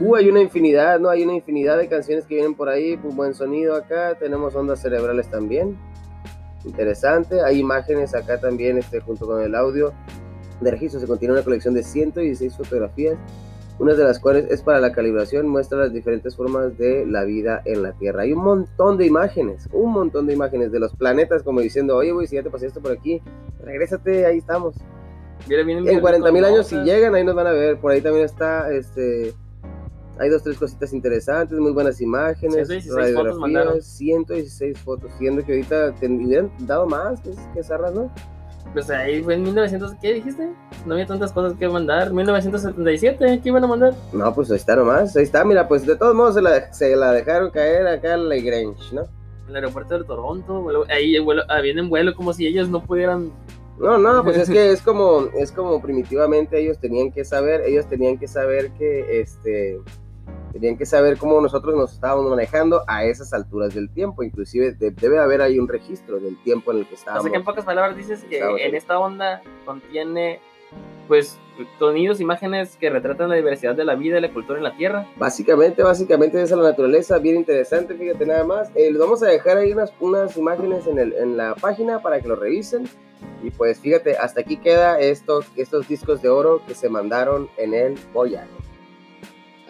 Uh, hay una infinidad, ¿no? Hay una infinidad de canciones que vienen por ahí, pues buen sonido acá, tenemos ondas cerebrales también, interesante, hay imágenes acá también, este, junto con el audio de registro, se contiene una colección de 116 fotografías, una de las cuales es para la calibración, muestra las diferentes formas de la vida en la Tierra. Hay un montón de imágenes, un montón de imágenes de los planetas, como diciendo, oye, güey, si ya te pasé esto por aquí, regrésate, ahí estamos. Mira, En 40 mil años, si llegan, ahí nos van a ver. Por ahí también está, este, hay dos, tres cositas interesantes, muy buenas imágenes, 116 fotos mandaron. 116 fotos, siendo que ahorita te hubieran dado más, pues, que zarras, ¿no? Pues ahí fue en 1900, ¿qué dijiste? No había tantas cosas que mandar. 1977, ¿qué iban a mandar? No, pues ahí está nomás, ahí está, mira, pues de todos modos se la, se la dejaron caer acá en Lagrange, ¿no? El aeropuerto de Toronto, vuelo- ahí el vuelo, ah, viene en vuelo como si ellos no pudieran No, no, pues es que es como, es como primitivamente ellos tenían que saber, ellos tenían que saber que, este, tenían que saber cómo nosotros nos estábamos manejando a esas alturas del tiempo, inclusive de- debe haber ahí un registro del tiempo en el que O estábamos. sea que en pocas palabras dices que en ahí. esta onda contiene, pues, sonidos, imágenes que retratan la diversidad de la vida y la cultura en la Tierra. Básicamente, básicamente esa es la naturaleza, bien interesante, fíjate nada más. Eh, les vamos a dejar ahí unas, unas imágenes en, el, en la página para que lo revisen. Y pues fíjate, hasta aquí queda esto, estos discos de oro que se mandaron en el Voyager.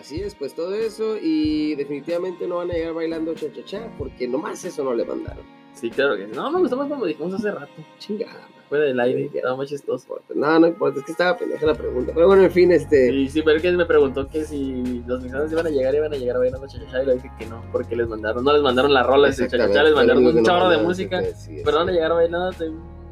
Así es, pues todo eso y definitivamente no van a llegar bailando cha-cha-cha porque nomás eso no le mandaron. Sí, claro que. No, me gustó más como dijimos hace rato. Chingada. Fue del aire, Sí, muy chistoso. No, no importa, es que estaba pendeja la pregunta. Pero bueno, en fin, este... Sí, sí, pero que me preguntó que si los mexicanos iban a llegar, iban a llegar bailando cha-cha-cha y le dije que no, porque les mandaron, no les mandaron la rola de Exactamente, les mandaron un chorro de música, sí, pero van a llegar bailando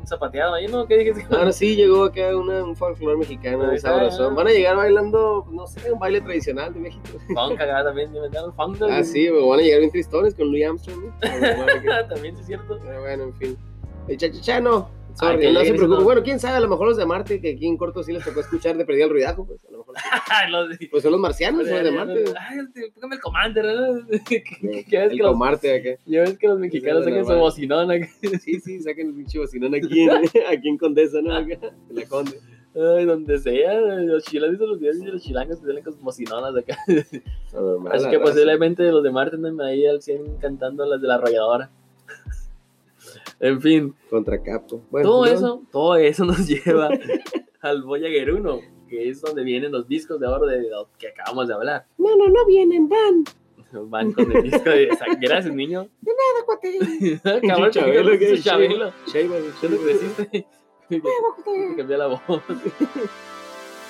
zapateado ahí, ¿no? ¿Qué dijiste? Ahora sí llegó acá una, un folclore mexicano, está. sabrosón. Van a llegar bailando, no sé, un baile tradicional de México. Funk cagada también, inventaron funk. ¿no? Ah, sí, pero van a llegar bien tristones con Louis Armstrong. ¿no? Pero también sí es cierto. bueno, en fin. El chachachano. Sorry, Ah, no se esos- Bueno, quién sabe, a lo mejor los de Marte, que aquí en corto sí les tocó escuchar de perdido el ruidajo, pues a lo mejor. sí. Pues son los marcianos, los de Marte. Ay, este, póngame el commander, ¿no? ¿Qué qué ves El que los, Marte acá. ya ves que los mexicanos sacan su bocinón acá? Sí, sí, saquen el pinche bocinón aquí en, aquí en Condesa, ¿no? Acá, en la Conde. Ay, donde sea, los chilangos, ¿viste los de los chilangos que salen con sus bocinonas acá. Normal, Así que posiblemente los de Marte andan ahí al 100 cantando las de la arrolladora. En fin, Contra Capo. Bueno, todo ¿no? eso, todo eso nos lleva al Voyager 1, que es donde vienen los discos de oro de que acabamos de hablar. No, no, no vienen, van. Van con el disco de Gracias, niño. Nada, cuate. Cabrón, Chabelo, que ¿qué? es Chabelo. Sheiba, ¿Qué le creciste? Te cambió la voz.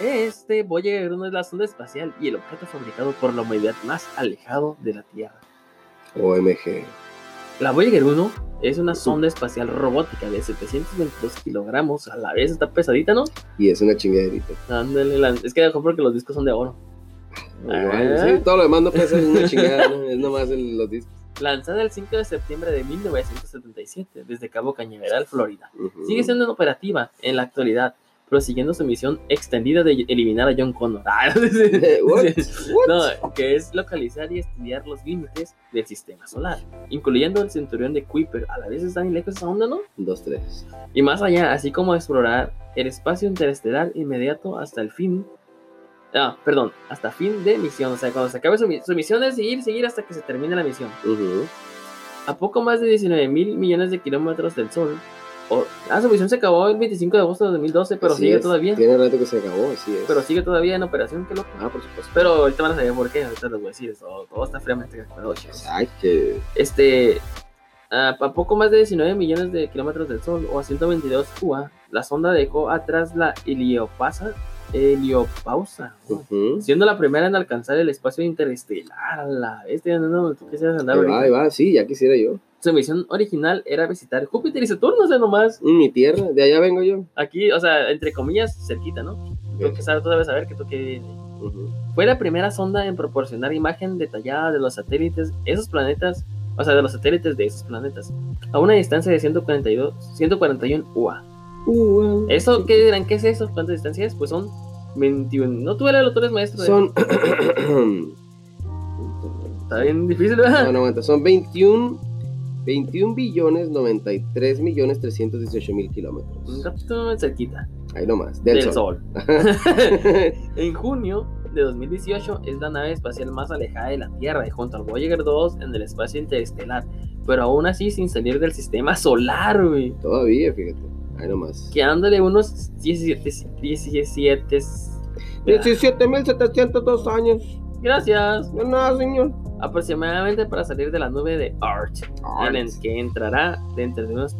Este Voyager 1 es la sonda espacial y el objeto fabricado por la humanidad más alejado de la Tierra. OMG. La Voyager 1 es una sonda espacial robótica de 722 kilogramos. A la vez está pesadita, ¿no? Y es una chingaderita. Ándale, la- es que dejó porque los discos son de oro. Ah. sí, todo lo demás no pesa, es una chingada, ¿no? Es nomás el- los discos. Lanzada el 5 de septiembre de 1977 desde Cabo Cañaveral, Florida. Sigue siendo operativa en la actualidad, prosiguiendo su misión extendida de eliminar a John Connor. Ah, What? No, que es localizar y estudiar los límites del sistema solar, incluyendo el cinturón de Kuiper. A la vez está bien lejos esa onda, ¿no? Dos, tres. Y más allá, así como explorar el espacio interestelar inmediato hasta el fin. Ah, perdón, hasta fin de misión. O sea, cuando se acabe su, su misión es seguir, seguir hasta que se termine la misión. A poco más de 19 mil millones de kilómetros del Sol. O- ah, su misión se acabó el 25 de agosto de 2012, pero Así sigue es. todavía. Tiene rato que se acabó, así es. Pero sigue todavía en operación, qué loco. Ah, por supuesto. Pero ahorita van a saber por qué, ahorita les voy a decir eso. Todo está fríamente calculado, chicos. Ay, que. Este, a, a poco más de 19 millones de kilómetros del Sol, o a 122 UA, la sonda dejó atrás la heliopasa, heliopausa, Ujú. siendo la primera en alcanzar el espacio interestelar. La bestia, no, no, tú quisieras andar Ahí va, ahí va, sí, ya quisiera yo. Su misión original era visitar Júpiter y Saturno, o sea, nomás Mm, Mi tierra, de allá vengo yo. aquí, o sea, entre comillas, cerquita, ¿no? Tú que sabes, tú debes saber que tú que Ujú. Fue la primera sonda en proporcionar imagen detallada de los satélites, esos planetas, o sea, de los satélites de esos planetas, a una distancia de 142, 141 UA. Uh, ¿Eso qué dirán? ¿Qué es eso? ¿Cuánta distancia es? Pues son 21. No tuve la eres maestro. Son. Está bien difícil, no, ¿verdad? no aguanta. Son 21. 21 billones 93 millones 318 mil Un kilómetros. ratito cerquita Ahí nomás, del, del, sol. sol. en junio de 2018 es la nave espacial más alejada de la Tierra y junto al Voyager 2 en el espacio interestelar, pero aún así sin salir del sistema solar, güey. Todavía, fíjate. Ahí nomás. quedándole unos 17, 17 17.702 años. gracias No, nada, señor. aproximadamente para salir de la nube de Art, en el que entrará dentro de unos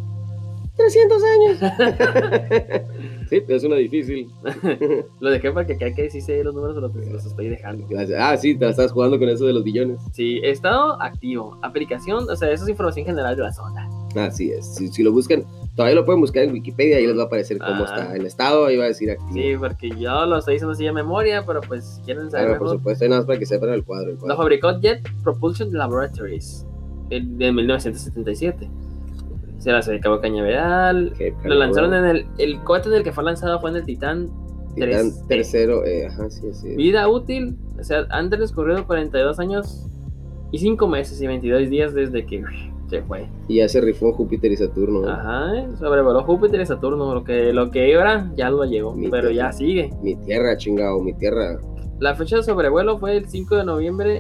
300 años. sí, es una difícil. lo dejé para que caiga que sí sé los números los, los estoy dejando Gracias. Ah, sí, te estás jugando con eso de los billones. sí estado activo aplicación o sea eso es información general de la sonda Así es. Si, si lo buscan, todavía lo pueden buscar en Wikipedia, ahí les va a aparecer cómo Ah. está el estado, ahí va a decir activo. sí porque yo lo estoy diciendo así de memoria pero pues si quieren saber Claro, por supuesto, hay nada más para que sepan el cuadro. El lo fabricó Jet Propulsion Laboratories en- de 1977 Se las acabó Cañaveral. Qué Lo lanzaron en el. El cohete en el que fue lanzado fue en el Titán. Titán 3T. tercero, eh, ajá, sí, sí. Vida útil. O sea, han transcurrido 42 años y 5 meses y 22 días desde que fue. Y ya se rifó Júpiter y Saturno. ¿no? Ajá, eh, sobrevoló Júpiter y Saturno. Lo que, lo que era ya lo llegó. Mi Pero tierra. ya sigue. Mi tierra, chingado, mi tierra. La fecha de sobrevuelo fue el 5 de noviembre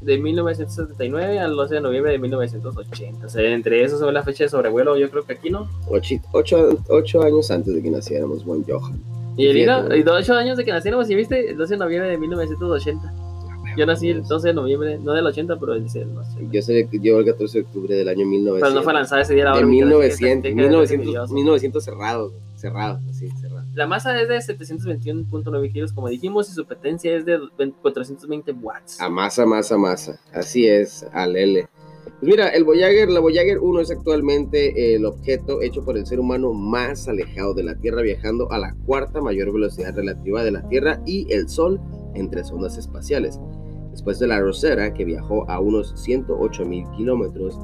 de 1979 al 12 de noviembre de 1980. O sea, entre esos fue la fecha de sobrevuelo, yo creo que aquí no. Ocho, ocho, ocho años antes de que naciéramos, buen Johan. Y el y ocho años de que naciéramos, y viste, el 12 de noviembre de 1980. Yo nací el 12 de noviembre, no del 80, pero el del 80. Yo sé que yo el 14 de octubre del año 1900. Pero no fue lanzada ese día la De órbita, así que 1900, te- te- 1900, te- 1900 cerrado, cerrado, así, cerrado. La masa es de 721.9 kilos, como dijimos, y su potencia es de 20 420 watts. A masa, masa, masa. Así es, al L. Pues mira, el Voyager, la Voyager 1 es actualmente el objeto hecho por el ser humano más alejado de la Tierra, viajando a la cuarta mayor velocidad relativa de la Tierra y el Sol en tres ondas espaciales. Después de la Rosetta, que viajó a unos 108 mil kilómetros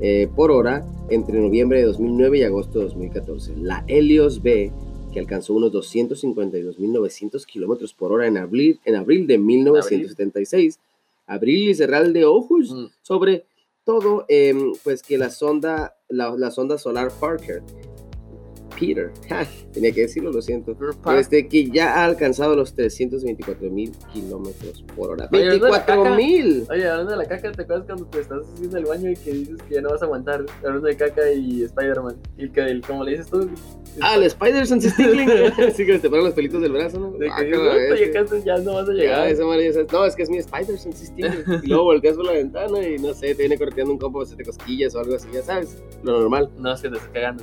eh, por hora entre noviembre de 2009 y agosto de 2014. La Helios B, que alcanzó unos 252.900 kilómetros por hora en abril, en abril de 1976. Abril y cerrar de ojos Mm. sobre todo, em, pues que la sonda, la, la sonda solar Parker, Peter, tenía que decirlo, lo siento, este, que ya ha alcanzado los 324 mil kilómetros por hora. Oye, ¿dónde la 24 caca? mil. Oye, hablando de la caca, ¿te acuerdas cuando te estás haciendo el baño y que dices que ya no vas a aguantar? Hablando de caca y Spider-Man. Y que, el, como le dices tú, Ah, el Spider-Sense Stickling. Así que te ponen los pelitos del brazo, ¿no? de que Ah, dices, cada "Puta, vez, ya no vas a llegar. No, es que es mi Spider-Sense Stickling. Y luego volteas por la ventana y no sé, te viene correteando un compo, de cosquillas o algo así, ya sabes. Lo normal. No, es que te estás cagando.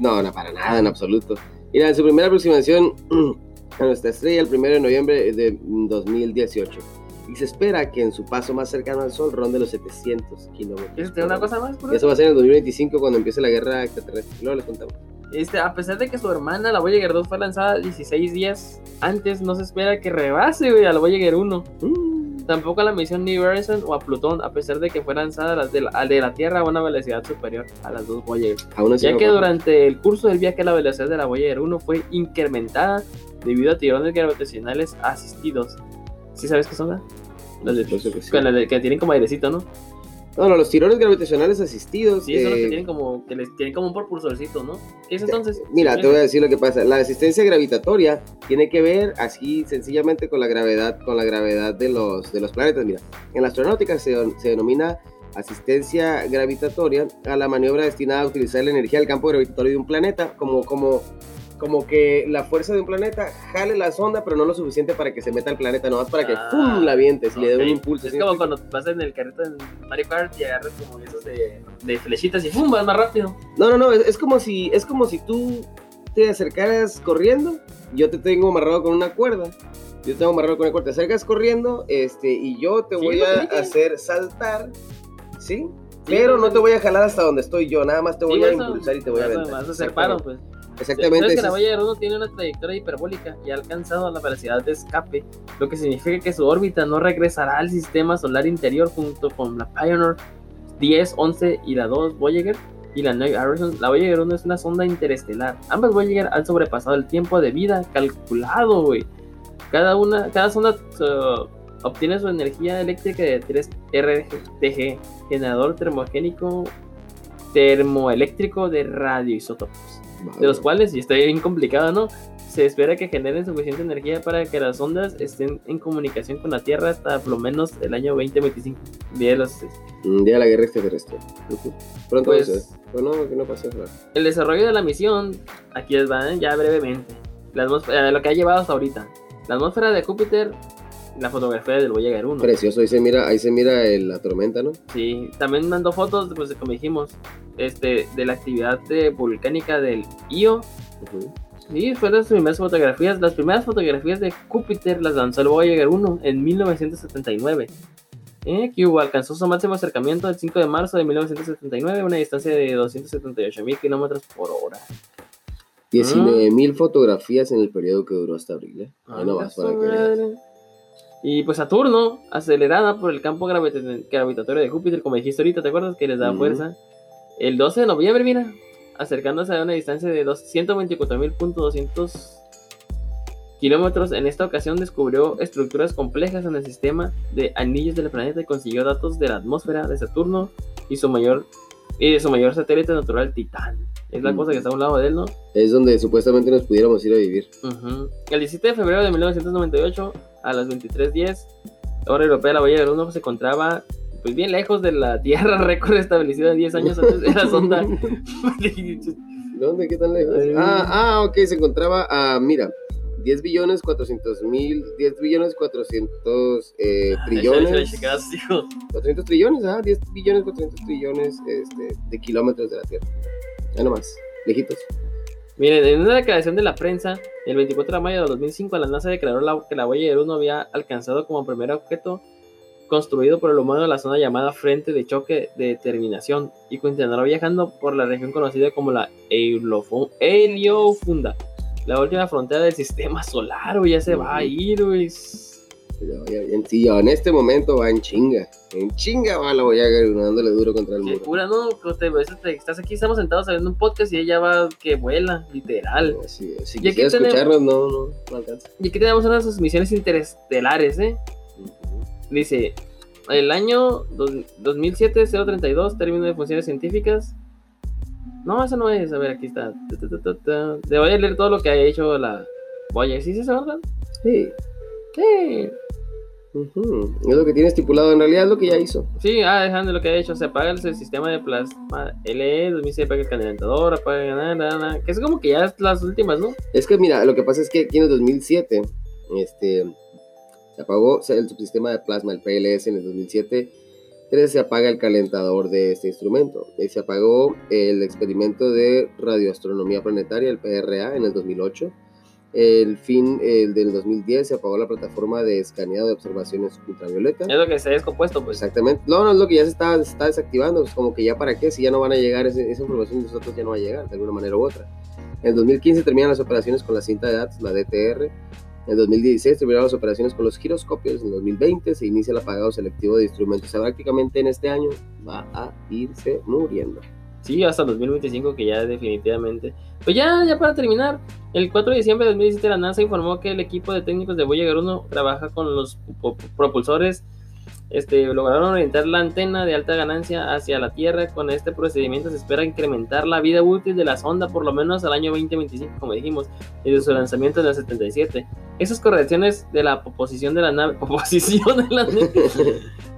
No, no, para nada, en absoluto. Mira, en su primera aproximación a nuestra estrella, el 1 de noviembre de 2018. Y se espera que en su paso más cercano al Sol ronde los 700 kilómetros. ¿Quieres tener una por cosa más? Y bro? eso va a ser en el 2025 cuando empiece la guerra extraterrestre. Luego les contamos. Este, a pesar de que su hermana, la Voyager 2, fue lanzada 16 días antes, no se espera que rebase, güey, a la Voyager 1. Mm, Tampoco a la misión New Horizon o a Plutón, a pesar de que fue lanzada las de la, al de la Tierra a una velocidad superior a las dos Voyager. Ya no que durante el curso del viaje la velocidad de la Voyager 1 fue incrementada debido a tirones gravitacionales asistidos. ¿Sí sabes qué son? Los de, sí. con las de- que tienen como airecito, ¿no? No, no, los tirones gravitacionales asistidos. Sí, son los que eh, tienen como, que les tienen como un propulsorcito, ¿no? ¿Qué es entonces? Mira, te voy a decir lo que pasa. La asistencia gravitatoria tiene que ver así sencillamente con la gravedad, con la gravedad de los, de los planetas. Mira, en la astronáutica se, se denomina asistencia gravitatoria a la maniobra destinada a utilizar la energía del campo gravitatorio de un planeta como, como, como que la fuerza de un planeta jale la sonda, pero no lo suficiente para que se meta al planeta, nomás para que Ah, ¡pum! la vientes y le dé un impulso. Es ¿sí? como cuando vas en el carrito en Mario Kart y agarras como esos de, de flechitas y ¡pum! vas más rápido. No, no, no, es, es como si es como si tú te acercaras corriendo, yo te tengo amarrado con una cuerda. Yo te tengo amarrado con una cuerda, te acercas corriendo, este, y yo te Sí, voy a hacer saltar, ¿sí? Pero no te voy a jalar hasta donde estoy yo, nada más te voy a impulsar y te voy a aventar. Vas a hacer paro, pues. Exactamente. Sabes que la es- Voyager 1 tiene una trayectoria hiperbólica y ha alcanzado la velocidad de escape, lo que significa que su órbita no regresará al sistema solar interior junto con la Pioneer 10, 11 y la 2 Voyager y la New Horizon. La Voyager 1 es una sonda interestelar. Ambas Voyager han sobrepasado el tiempo de vida calculado, güey. Cada una, cada sonda uh, obtiene su energía eléctrica de 3 RTG, generador termogénico termoeléctrico de radioisótopos de los cuales, y está bien complicado, ¿no? Se espera que generen suficiente energía para que las ondas estén en comunicación con la Tierra hasta por lo menos el año 2025. Día de los- Un día la guerra extraterrestre. Pronto Pues- va a ser. Pero no, que no pase nada. El desarrollo de la misión, aquí les van ya brevemente. La atmósfera- eh, lo que ha llevado hasta ahorita. La atmósfera de Júpiter, la fotografía del Voyager 1. Precioso, ahí se mira, ahí se mira el- la tormenta, ¿no? Sí, también mandó fotos, pues como dijimos, este, de la actividad de volcánica del Io. Ujú. Sí, fueron las primeras fotografías. Las primeras fotografías de Júpiter las lanzó el Voyager 1 en 1979. Eh, que hubo- alcanzó su máximo acercamiento el 5 de marzo de 1979 a una distancia de 278 mil kilómetros por hora. 19 mil fotografías en el periodo que duró hasta abril, ¿eh? Ahí no Ah, vas para que. Y pues Saturno, acelerada por el campo gravita- gravitatorio de Júpiter, como dijiste ahorita, ¿te acuerdas? Que les da fuerza. El 12 de noviembre, mira, acercándose a una distancia de 124.200 kilómetros. En esta ocasión descubrió estructuras complejas en el sistema de anillos del planeta y consiguió datos de la atmósfera de Saturno y su mayor y de su mayor satélite natural Titán. Es la cosa que está a un lado de él, ¿no? Es donde supuestamente nos pudiéramos ir a vivir. El 17 de febrero de 1998, a las 23.10, la hora europea de la Bahía de Bruno se encontraba pues bien lejos de la Tierra, récord establecido en 10 años antes de la sonda. ¿Dónde? ¿Qué tan lejos? Ay. Ah, ah, ok, se encontraba a, mira, 10 billones 400 mil, 10 billones 400 eh, trillones. 400 trillones, ah, 10 billones 400 trillones este, de kilómetros de la Tierra. Ya nomás, lejitos. Miren, en una declaración de la prensa, el 24 de mayo de 2005, la NASA declaró la- que la huella de Bruno había alcanzado como primer objeto construido por el humano la zona llamada Frente de Choque de Determinación y continuará viajando por la región conocida como la Heliofunda, la última frontera del sistema solar, güey, ya se va a ir, güey. Ya, sí, en este momento va en chinga. En chinga va la Voyager dándole duro contra el Qué muro. cura, ¿no? Te- ves, te- estás aquí, estamos sentados viendo un podcast y ella va que vuela, literal. Si Y aquí quisiera tenemos- escucharnos, no, no, no alcanza. Y aquí tenemos una de sus misiones interestelares, ¿eh? Dice, el año dos- 2007-032, término de funciones científicas. No, eso no es. A ver, aquí está. Te voy a leer todo lo que ha hecho la Voyager. ¿Sí es eso, verdad? Sí. Sí. ujú, Es lo que tiene estipulado, en realidad es lo que ya hizo. Sí, ah, dejando lo que ha hecho. Se apaga el sistema de plasma LE, 2006 apaga el calentador, apaga nada, nada, nada. Que es como que ya es las últimas, ¿no? Es que mira, lo que pasa es que aquí en el 2007, este, se apagó el subsistema de plasma, el PLS en el 2007. Entonces se apaga el calentador de este instrumento. Y se apagó el experimento de radioastronomía planetaria, el PRA, en el 2008. El fin el del 2010 se apagó la plataforma de escaneado de observaciones ultravioleta. Es lo que se ha descompuesto, pues. Exactamente. No, no es lo que ya se está, se está desactivando. Pues como que ya para qué, si ya no van a llegar, ese- esa información de nosotros ya no va a llegar de alguna manera u otra. En el 2015 terminan las operaciones con la cinta de datos, la DTR. En el 2016 terminaron las operaciones con los giroscopios. En el 2020 se inicia el apagado selectivo de instrumentos. O sea, prácticamente en este año va a irse muriendo. Sí, hasta 2025 que ya definitivamente. Pues ya, ya para terminar, el 4 de diciembre de 2017 la NASA informó que el equipo de técnicos de Voyager 1 trabaja con los propulsores. Este, lograron orientar la antena de alta ganancia hacia la Tierra. Con este procedimiento se espera incrementar la vida útil de la sonda por lo menos al año 2025, como dijimos, desde su lanzamiento en el 77. Esas correcciones de la posición de la nave, posición de la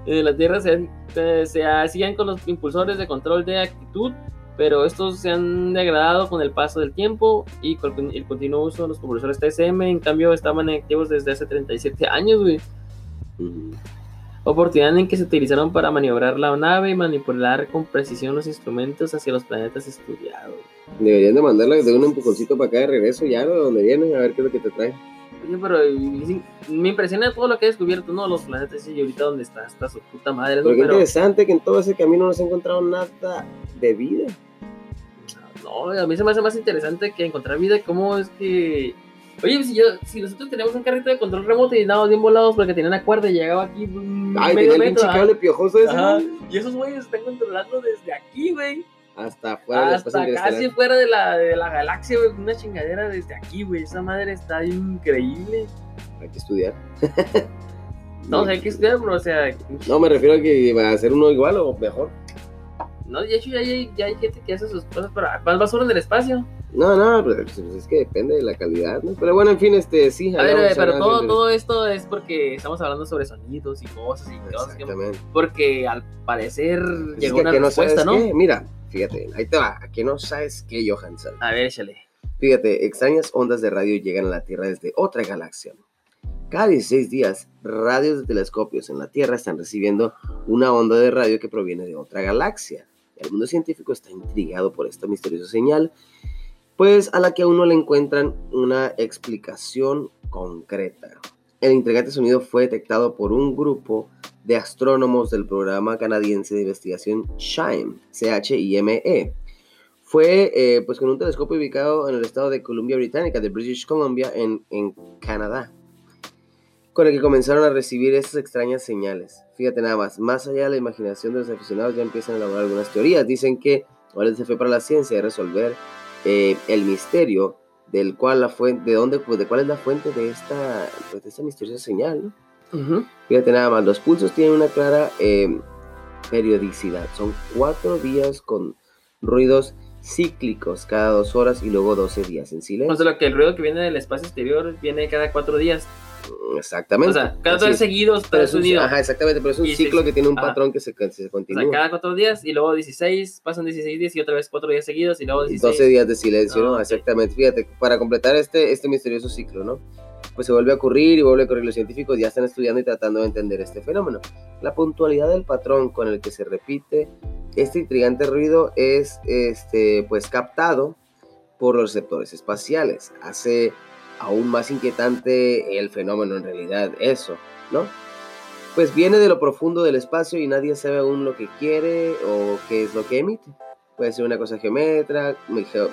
de la Tierra se, eh, se hacían con los impulsores de control de actitud, pero estos se han degradado con el paso del tiempo y con el continuo uso de los propulsores TSM, en cambio estaban activos desde hace 37 años, güey. Ujú. Oportunidad en que se utilizaron para maniobrar la nave y manipular con precisión los instrumentos hacia los planetas estudiados. Deberían de mandarla de un empujoncito para acá de regreso ya. De donde viene, a ver qué es lo que te trae. Oye, pero y- y- me impresiona todo lo que he descubierto, ¿no? Los planetas y ahorita donde está, está su puta madre. Pero qué Pero, interesante que en todo ese camino no se ha encontrado nada de vida. no, a mí se me hace más interesante que encontrar vida, cómo es que... Oye, si, yo, si nosotros tenemos un carrito de control remoto y andábamos bien volados porque tenían una cuerda y llegaba aquí un Ay, medio tenía metro, ajá. cable piojoso ese. Y esos güeyes están controlando desde aquí, güey. Hasta espacio Hasta casi fuera de la, de la galaxia, güey. Una chingadera desde aquí, güey. Esa madre está increíble. Hay que estudiar. No, o sea, hay que estudiar, bro. O sea, No, me refiero a que va a hacer uno igual o mejor. no, de hecho ya hay, ya hay gente que hace sus cosas para más basura en el espacio. No, no, pues, pues, es que depende de la calidad, ¿no? Pero bueno, en fin, este, sí. A ver, pero todo, de- todo esto es porque estamos hablando sobre sonidos y cosas y cosas. que- porque al parecer Es llegó que una ¿a qué no respuesta, ¿no? qué? Mira, fíjate, ahí te va. ¿A qué no sabes qué, Johansson? A ver, échale. Fíjate, extrañas ondas de radio llegan a la Tierra desde otra galaxia. Cada 16 días, radios de telescopios en la Tierra están recibiendo una onda de radio que proviene de otra galaxia. El mundo científico está intrigado por esta misteriosa señal, pues a la que aún no le encuentran una explicación concreta. El intrigante sonido fue detectado por un grupo de astrónomos del programa canadiense de investigación CHIME, C-H-I-M-E. Fue eh, pues con un telescopio ubicado en el estado de Columbia Británica, de British Columbia, en, en Canadá, con el que comenzaron a recibir estas extrañas señales. Fíjate nada más, más allá de la imaginación de los aficionados ya empiezan a elaborar algunas teorías. Dicen que Ahora el desafío para la ciencia es resolver eh, el misterio del cual la fuente, de dónde, pues, de cuál es la fuente de esta, pues, de esta misteriosa señal, ¿no? Fíjate nada más, los pulsos tienen una clara eh, periodicidad. Son cuatro días con ruidos cíclicos cada dos horas y luego 12 días en silencio. O sea, lo que el ruido que viene del espacio exterior viene cada cuatro días. Exactamente. O sea, cada dos es. seguidos, Pero pero es un-. Ajá, exactamente, pero es un Y ciclo que tiene un ajá. patrón que se, que se O continúa. sea, cada cuatro días y luego 16, pasan 16 días y otra vez cuatro días seguidos y luego 16. 12 días de silencio, ¿no? Ah, ok. Exactamente. Fíjate, para completar este, este misterioso ciclo, ¿no? Pues se vuelve a ocurrir y vuelve a ocurrir. Los científicos ya están estudiando y tratando de entender este fenómeno. La puntualidad del patrón con el que se repite este intrigante ruido es, este, pues, captado por los receptores espaciales. Hace aún más inquietante el fenómeno en realidad, eso, ¿no? Pues viene de lo profundo del espacio y nadie sabe aún lo que quiere o qué es lo que emite. Puede ser una cosa geometra,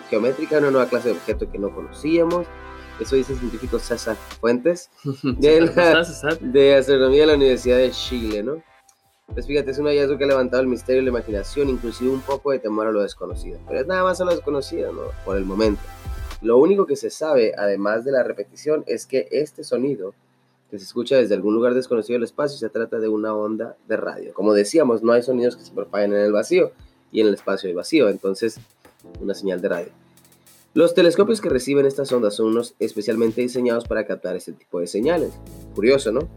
geométrica, una nueva clase de objeto que no conocíamos. Eso dice el científico César Fuentes de, la- de Astronomía de la Universidad de Chile, ¿no? Pues fíjate, es un hallazgo que ha levantado el misterio y la imaginación, inclusive un poco de temor a lo desconocido. Pero es nada más a lo desconocido, ¿no? Por el momento. Lo único que se sabe, además de la repetición, es que este sonido que se escucha desde algún lugar desconocido del espacio se trata de una onda de radio. Como decíamos, no hay sonidos que se propagan en el vacío y en el espacio hay vacío, entonces una señal de radio. Los telescopios que reciben estas ondas son unos especialmente diseñados para captar este tipo de señales. Curioso, ¿no?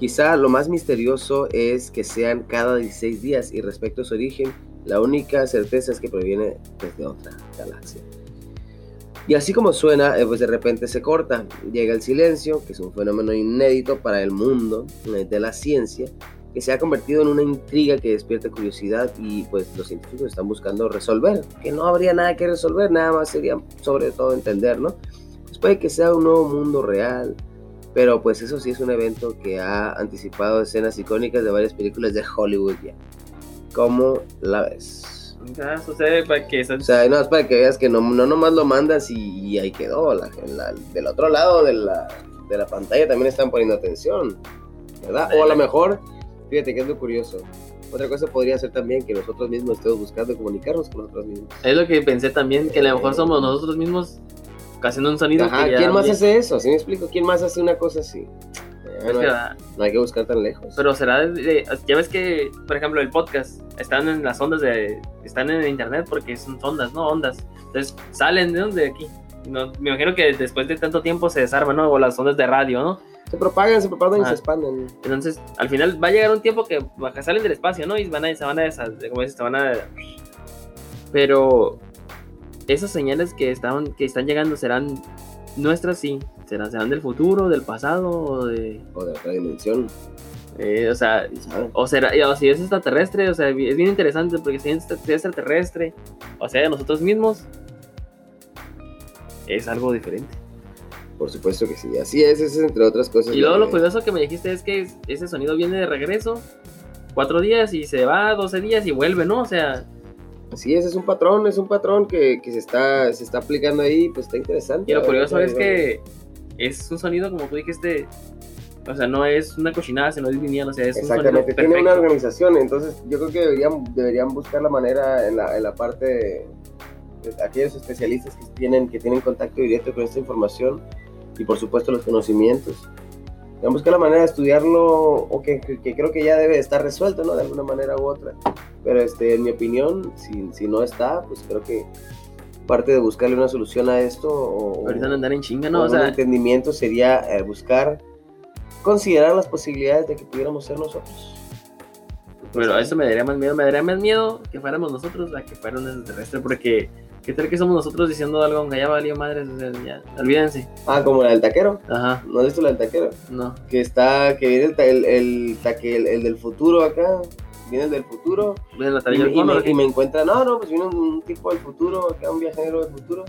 Quizá lo más misterioso es que sean cada 16 días y respecto a su origen, la única certeza es que proviene desde otra galaxia. Y así como suena, eh, pues de repente se corta, llega el silencio, que es un fenómeno inédito para el mundo eh, de la ciencia, que se ha convertido en una intriga que despierta curiosidad y pues los científicos están buscando resolver, que no habría nada que resolver, nada más sería sobre todo entender, ¿no? Pues puede que sea un nuevo mundo real, pero pues eso sí es un evento que ha anticipado escenas icónicas de varias películas de Hollywood ya. ¿Cómo la ves? Sucede para que O sea, no, es para que veas que no, no nomás lo mandas y, y ahí quedó. La, la- del otro lado de la, de la pantalla también están poniendo atención, ¿verdad? O a lo mejor, fíjate que es lo curioso. Otra cosa podría ser también que nosotros mismos estemos buscando comunicarnos con nosotros mismos. Es lo que pensé también, que a lo mejor somos nosotros mismos haciendo un sonido Ajá, que ya ¿quién más bien- hace eso? ¿Sí me explico? ¿Quién más hace una cosa así? No, que, hay, ah, no hay que buscar tan lejos. Pero será de- ya ves que, por ejemplo, el podcast están en las ondas de están en internet porque son ondas, ¿no? Ondas. Entonces salen de dónde de aquí. No, me imagino que después de tanto tiempo se desarman, ¿no? O las ondas de radio, ¿no? Se propagan, se propagan y Ah. se expanden. Entonces, al final va a llegar un tiempo que salen del espacio, ¿no? Y van a, se van a, desa- como dices, se van a... Pero esas señales que están, que están llegando serán nuestras, sí. Serán, serán del futuro, del pasado, o de... O de otra dimensión. eh, o sea, ¿sabes? o será, o si es extraterrestre, o sea, es bien interesante porque si es extraterrestre, o sea, de nosotros mismos, es algo diferente. Por supuesto que sí. Así es, eso es entre otras cosas. Y luego lo curioso que me dijiste es que es- ese sonido viene de regreso, cuatro días y se va, doce días y vuelve, ¿no? O sea, Así es, es un patrón, es un patrón que, que se, está, se está aplicando ahí, pues está interesante. y lo curioso es que es un sonido, como tú dijiste, o sea, no es una cochinada, sino es lineal, o sea, es un sonido Exactamente, tiene una organización, entonces yo creo que deberían, deberían buscar la manera en la, en la parte de, de aquellos especialistas que tienen, que tienen contacto directo con esta información y por supuesto los conocimientos. Deberían buscar la manera de estudiarlo o que, que- que creo que ya debe estar resuelto, ¿no? De alguna manera u otra. Pero este, en mi opinión, si, si no está, pues creo que parte de buscarle una solución a esto o, Ahorita no andar en chinga, o ¿no? O un sea, entendimiento sería eh, buscar, considerar las posibilidades de que pudiéramos ser nosotros. pero a eso me daría más miedo, me daría más miedo que fuéramos nosotros a que fuera un extraterrestre, porque ¿qué tal que somos nosotros diciendo algo aunque ya valió madres? O sea, ya, olvídense. Ah, como la del taquero. Ajá, ¿No has visto la del taquero? no. Que está, que viene el, el, el, el del futuro acá. Viene el del futuro. Ven la Y me, y me- y me encuentra, no, no, pues viene un, un tipo del futuro, acá un viajero del futuro.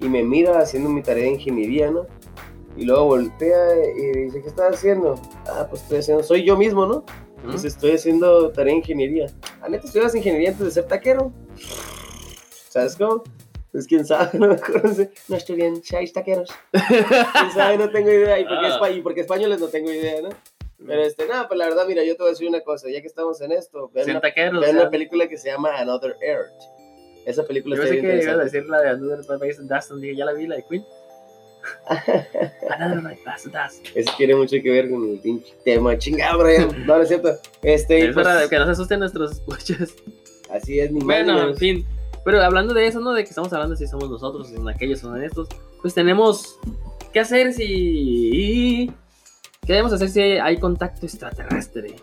Y me mira haciendo mi tarea de ingeniería, ¿no? Y luego voltea y dice, ¿qué estás haciendo? Ah, pues estoy haciendo, soy yo mismo, ¿no? ¿Mm? Pues estoy haciendo tarea de ingeniería. ¿A neta estudias ingeniería antes de ser taquero? ¿Sabes cómo? Pues quién sabe, a lo mejor no sé. No estudié en seis taqueros. ¿Quién sabe? No tengo idea. ¿Y por qué, Ah. espa- y por qué españoles no tengo idea, no? Pero este, nada, pues la verdad, mira, yo te voy a decir una cosa. Ya que estamos en esto, Cien una, taqueros, una película que se llama Another Earth. Esa película Yo está pensé bien que ibas a decir la de Another the Dust, dije, ya la vi, la de Queen. Another Dust. Eso tiene mucho que ver con el pinche tema. Chingado, Brian. No, no es cierto. Este, Es pues, para que no se asusten nuestros escuchas. así es, ni Bueno, en fin. Pero hablando de eso, ¿no? De que estamos hablando si somos nosotros, si son aquellos, son estos. Pues tenemos que hacer si... ¿Qué debemos hacer si hay contacto extraterrestre?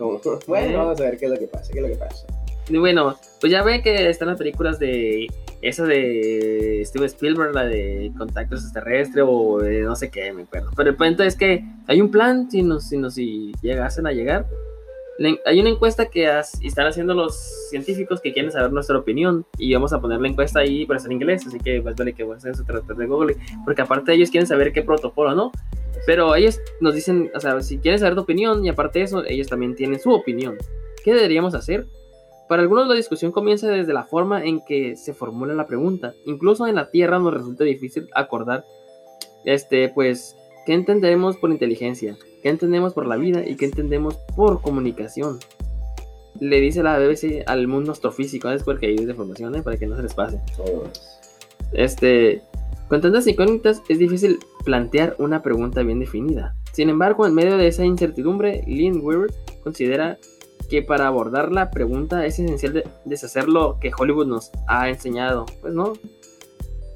Bueno, vamos a ver qué es lo que pasa, qué es lo que pasa. Y bueno, pues ya ven que están las películas de esa de Steven Spielberg, la de Contacto Extraterrestre o de no sé qué, me acuerdo. Pero el punto es que hay un plan, si nos, si nos si llegasen a llegar. Hay una encuesta que has- están haciendo los científicos que quieren saber nuestra opinión y vamos a poner la encuesta ahí, pero está en inglés, así que más vale que vos en su traductor de Google, porque aparte ellos quieren saber qué protocolo, ¿no? Pero ellos nos dicen, o sea, si quieren saber tu opinión y aparte de eso, ellos también tienen su opinión. ¿Qué deberíamos hacer? Para algunos la discusión comienza desde la forma en que se formula la pregunta. Incluso en la Tierra nos resulta difícil acordar, este, pues, qué entendemos por inteligencia, qué entendemos por la vida y qué entendemos por comunicación. Le dice la BBC al mundo astrofísico, es porque hay deformación, ¿eh? para que no se les pase. Todos. Este, con tantas incógnitas es difícil plantear una pregunta bien definida. Sin embargo, en medio de esa incertidumbre, Lynn Weir considera que para abordar la pregunta es esencial de- deshacer lo que Hollywood nos ha enseñado. Pues no.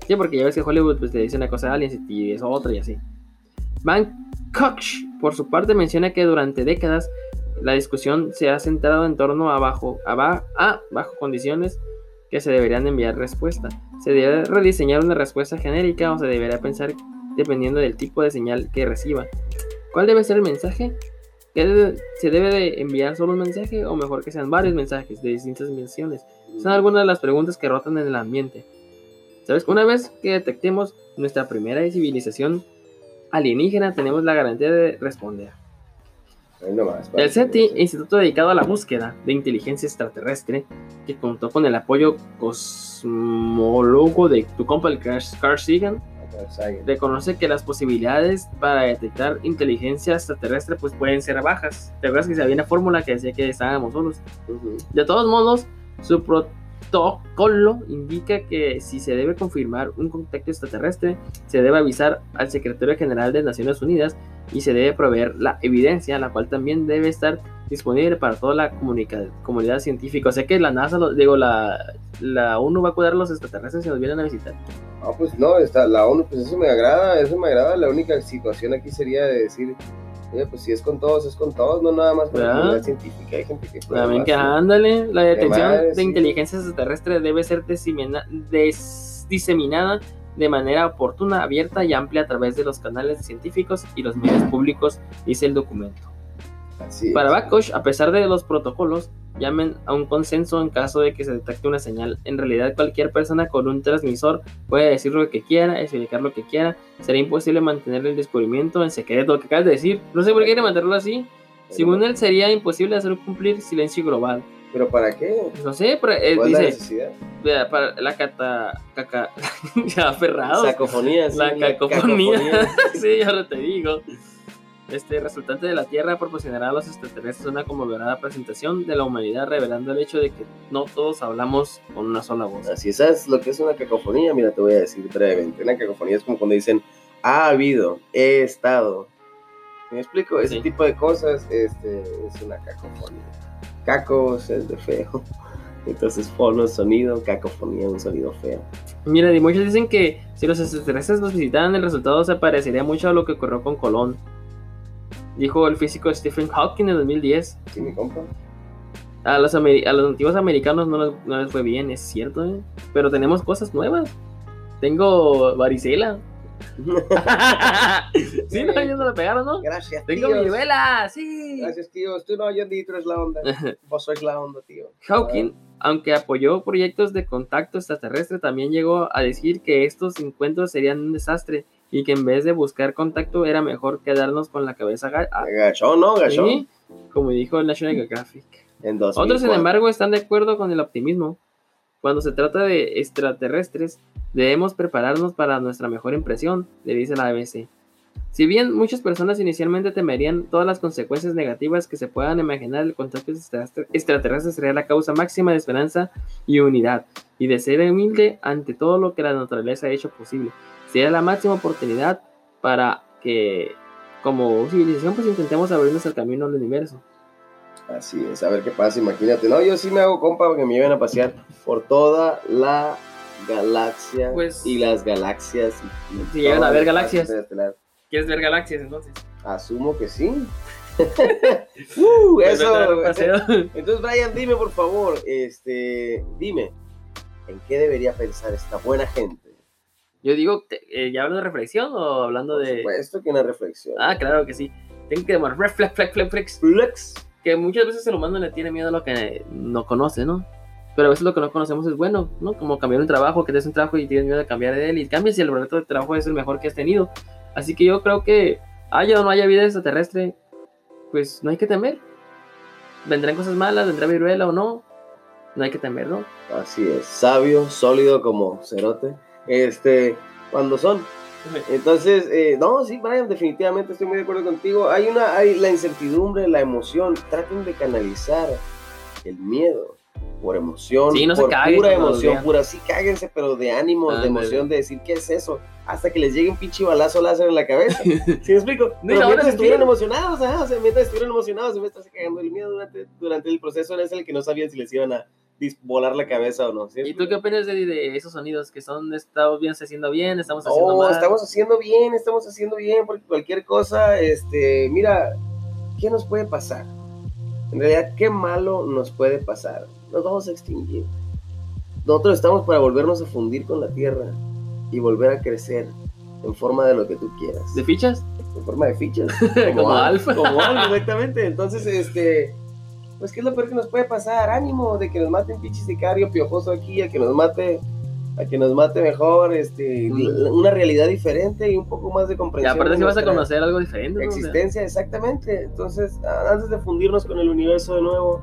Sí, porque ya ves que Hollywood pues, te dice una cosa a alguien y es otra y así. Van Koch, por su parte, menciona que durante décadas la discusión se ha centrado en torno a bajo, a ba- a bajo condiciones que se deberían enviar respuesta. ¿Se debe rediseñar una respuesta genérica o se deberá pensar dependiendo del tipo de señal que reciba? ¿Cuál debe ser el mensaje? ¿Qué debe- ¿Se debe de enviar solo un mensaje o mejor que sean varios mensajes de distintas dimensiones? Son algunas de las preguntas que rotan en el ambiente. ¿Sabes? Una vez que detectemos nuestra primera civilización alienígena, tenemos la garantía de responder. Ahí nomás, El SETI, instituto dedicado a la búsqueda de inteligencia extraterrestre, que contó con el apoyo cosmólogo de tu compa el Carl Carl Sagan, reconoce que las posibilidades para detectar inteligencia extraterrestre pues pueden ser bajas. ¿Te acuerdas que se había una fórmula que decía que estábamos solos? Ujú. De todos modos, su protocolo indica que si se debe confirmar un contacto extraterrestre, se debe avisar al secretario general de Naciones Unidas y se debe proveer la evidencia, la cual también debe estar disponible para toda la comunidad científica. O sea que la NASA, lo- digo, la, la ONU va a cuidar a los extraterrestres si nos vienen a visitar. Ah, pues no, está la ONU, pues eso me agrada, eso me agrada. La única situación aquí sería de decir, oye, pues si es con todos, es con todos, no nada más con la ¿Verdad? comunidad científica. Hay gente que También que ándale, la detección madre, de sí. inteligencia extraterrestre debe ser des- diseminada de manera oportuna, abierta y amplia a través de los canales científicos y los medios públicos, dice el documento. Así Para. Bakosh, a pesar de los protocolos, llamen a un consenso en caso de que se detecte una señal. En realidad, cualquier persona con un transmisor puede decir lo que quiera, explicar lo que quiera. Será imposible mantener el descubrimiento en secreto. Lo que acabas de decir, no sé por qué quiere mantenerlo así. Según él, sería imposible hacer cumplir silencio global. ¿Pero para qué? No sé, pero eh, ¿Cuál es la dice, necesidad? para la cata, caca, ya aferrado, Sacofonía, sí, la cacofonía, cacofonía. sí, ahora te digo. Este resultante de la Tierra proporcionará a los extraterrestres una conmovedora presentación de la humanidad, revelando el hecho de que no todos hablamos con una sola voz. Así ¿sabes lo que es una cacofonía? Mira, te voy a decir brevemente. Una cacofonía es como cuando dicen, ha habido, he estado. ¿Me explico? Ese Sí. tipo de cosas este, es una cacofonía. Cacos es de feo. Entonces, fono, sonido, cacofonía, un sonido feo. Mira, y muchos dicen que si los extraterrestres nos visitaran, el resultado se parecería mucho a lo que ocurrió con Colón. Dijo el físico Stephen Hawking en 2010. ¿Sí, mi compa? A los, a los nativos americanos no les, no les fue bien, es cierto, ¿eh? pero tenemos cosas nuevas. Tengo varicela. sí, no, ellos no la pegaron, ¿no? Gracias, Tengo tíos. viruela, sí. Gracias, tíos. Tú no, yo ni tú eres la onda. Vos sois la onda, tío. Hawking, aunque apoyó proyectos de contacto extraterrestre, también llegó a decir que estos encuentros serían un desastre y que en vez de buscar contacto era mejor quedarnos con la cabeza aga- a- Gachón, ¿no? Gachón. Sí, como dijo el National Geographic. En 2004. Otros, sin embargo, están de acuerdo con el optimismo. Cuando se trata de extraterrestres, debemos prepararnos para nuestra mejor impresión, le dice la ABC. Si bien muchas personas inicialmente temerían todas las consecuencias negativas que se puedan imaginar, el contacto extraterrestre sería la causa máxima de esperanza y unidad, y de ser humilde ante todo lo que la naturaleza ha hecho posible. Sería la máxima oportunidad para que, como civilización, pues intentemos abrirnos el camino al universo. Así es, a ver qué pasa, imagínate. No, yo sí me hago compa para que me lleven a pasear por toda la galaxia Pues- y las galaxias. y- Si llegan a ver galaxias. ¿Quieres ver galaxias entonces? Asumo que sí. Uh, Pues eso. Entonces, Brian, dime por favor, este, dime, ¿en qué debería pensar esta buena gente? Yo digo, eh, ¿ya hablando de reflexión o hablando Por de...? supuesto que una reflexión. Ah, claro que sí. Tengo que demostrar reflex, reflex, reflex. Flex. Que muchas veces el humano le tiene miedo a lo que no conoce, ¿no? Pero a veces lo que no conocemos es bueno, ¿no? Como cambiar un trabajo, que te des un trabajo y tienes miedo de cambiar de él y cambias y el proyecto de trabajo es el mejor que has tenido. Así que yo creo que haya o no haya vida extraterrestre, pues no hay que temer. Vendrán cosas malas, vendrá viruela o no. No hay que temer, ¿no? Así es, sabio, sólido como cerote. Este, cuando son. Entonces, eh, no, sí, Brian, definitivamente estoy muy de acuerdo contigo. Hay una, hay la incertidumbre, la emoción. Traten de canalizar el miedo por emoción, Sí, no se por caguen pura emoción, pura. Sí, cáguense, pero de ánimo, de Ándale. emoción, de decir qué es eso, hasta que les llegue un pinche balazo láser en la cabeza. ¿Sí me explico? Ni Pero mientras estuvieron emocionados, ajá, o sea, mientras estuvieron emocionados, se me está cagando el miedo durante, durante el proceso en el que no sabían si les iban a volar la cabeza o no. ¿sí? ¿Y tú qué opinas de, de esos sonidos que son, estamos bien haciendo bien, estamos haciendo Oh, mal? estamos haciendo bien, estamos haciendo bien, porque cualquier cosa, este, mira, ¿qué nos puede pasar? En realidad, ¿qué malo nos puede pasar? Nos vamos a extinguir. Nosotros estamos para volvernos a fundir con la tierra y volver a crecer en forma de lo que tú quieras. ¿De fichas? En forma de fichas. Como Alf. Como Alf, exactamente. Entonces, este, pues, ¿qué es lo peor que nos puede pasar? Ánimo de que nos mate un pinche sicario piojoso aquí, a que nos mate, a que nos mate mejor, este, Mm. una realidad diferente y un poco más de Y comprensión. aparte de si vas a conocer algo diferente. ¿no? Existencia, exactamente. Entonces, antes de fundirnos con el universo de nuevo,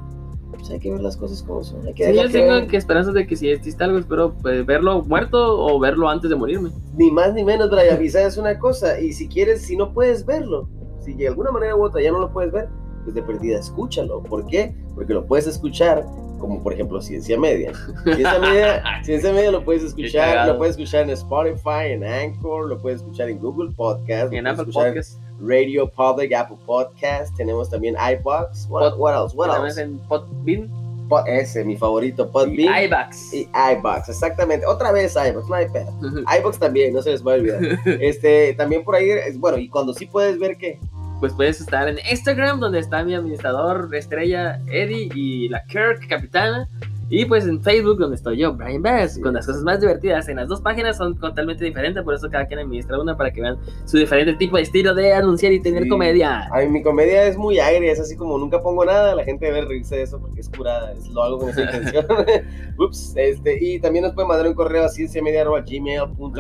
pues hay que ver las cosas como son. Hay que Sí, yo que tengo que esperanzas de que si existe algo, espero pues, verlo muerto o verlo antes de morirme. Ni más ni menos, Brian. Y sabes una cosa, y si quieres, si no puedes verlo, si de alguna manera u otra ya no lo puedes ver, pues de perdida escúchalo. ¿Por qué? Porque lo puedes escuchar, como por ejemplo Ciencia Media. Ciencia Media, Ciencia Media lo puedes escuchar, lo puedes escuchar en Spotify, en Anchor, lo puedes escuchar en Google Podcast, En Apple Podcast. Radio Public, Apple Podcast, tenemos también iBox. What, what else? What else? en Podbean Pod- ese, mi favorito, y Podbean iBax. y iBox, exactamente. Otra vez iBox, no hay pedo. iBox también, no se les va a olvidar. Este, también por ahí, es- bueno, y cuando sí puedes ver que Pues puedes estar en Instagram, donde está mi administrador estrella Eddie y la Kirk capitana. Y pues en Facebook, donde estoy yo, Brian Bass, Sí. con las cosas más divertidas. En las dos páginas son totalmente diferentes, por eso cada quien administra una para que vean su diferente tipo de estilo de anunciar y tener Sí. comedia. Ay, mi comedia es muy aire, es así como nunca pongo nada, la gente debe reírse de eso porque es curada, es, lo hago con esa intención. Ups, este, y también nos pueden mandar un correo a cienciamedia.gmail.com,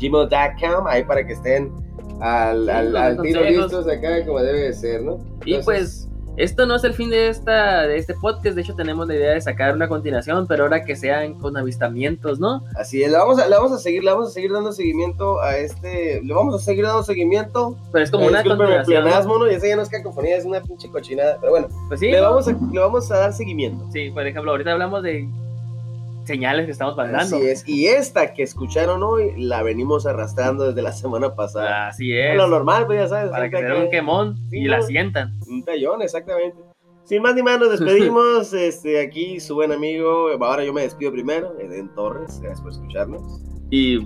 gmail.com, ahí para que estén al, Sí, al, al tiro listos acá como debe de ser, ¿no? Y pues esto no es el fin de esta de este podcast, de hecho tenemos la idea de sacar una continuación, pero ahora que sean con avistamientos, ¿no? Así es, le vamos, a, le vamos a seguir, le vamos a seguir dando seguimiento a este, le vamos a seguir dando seguimiento. Pero es como Eh, una continuación. ¿no? pleonasmo, ¿no? Y esa ya no es cacofonía, es una pinche cochinada, pero bueno, Pues sí, le, vamos a, le vamos a dar seguimiento. Sí, por ejemplo, ahorita hablamos de señales que estamos mandando. Así es, y esta que escucharon hoy la venimos arrastrando desde la semana pasada. Así Es lo normal, pues ya sabes. Para que se un quemón Sí, y la sientan. Un tallón, exactamente. Sin más ni más, nos despedimos. este, aquí su buen amigo. Ahora yo me despido primero. Eden Torres. Gracias por escucharnos. Y.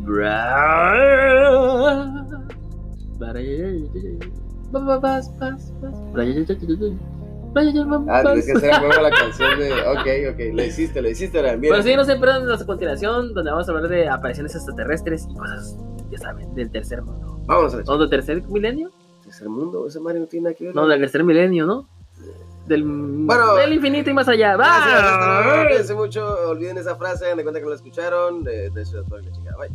bra- Ah, tienes que hacer la canción de. Ok, ok. Lo hiciste, lo hiciste. Mira. Pero sí, no se pierdan nuestra continuación, donde vamos a hablar de apariciones extraterrestres y cosas, ya saben, del tercer mundo. Vámonos a la ¿O del tercer milenio? tercer mundo. Ese Mario no tiene nada que ver. No, del tercer milenio, ¿no? Del, Bueno. del infinito y más allá. Gracias. ¡Bye! Cuídense mucho. Olviden esa frase. de cuenta que no la escucharon. De, de Ciudad Puebla, chingada. Bye.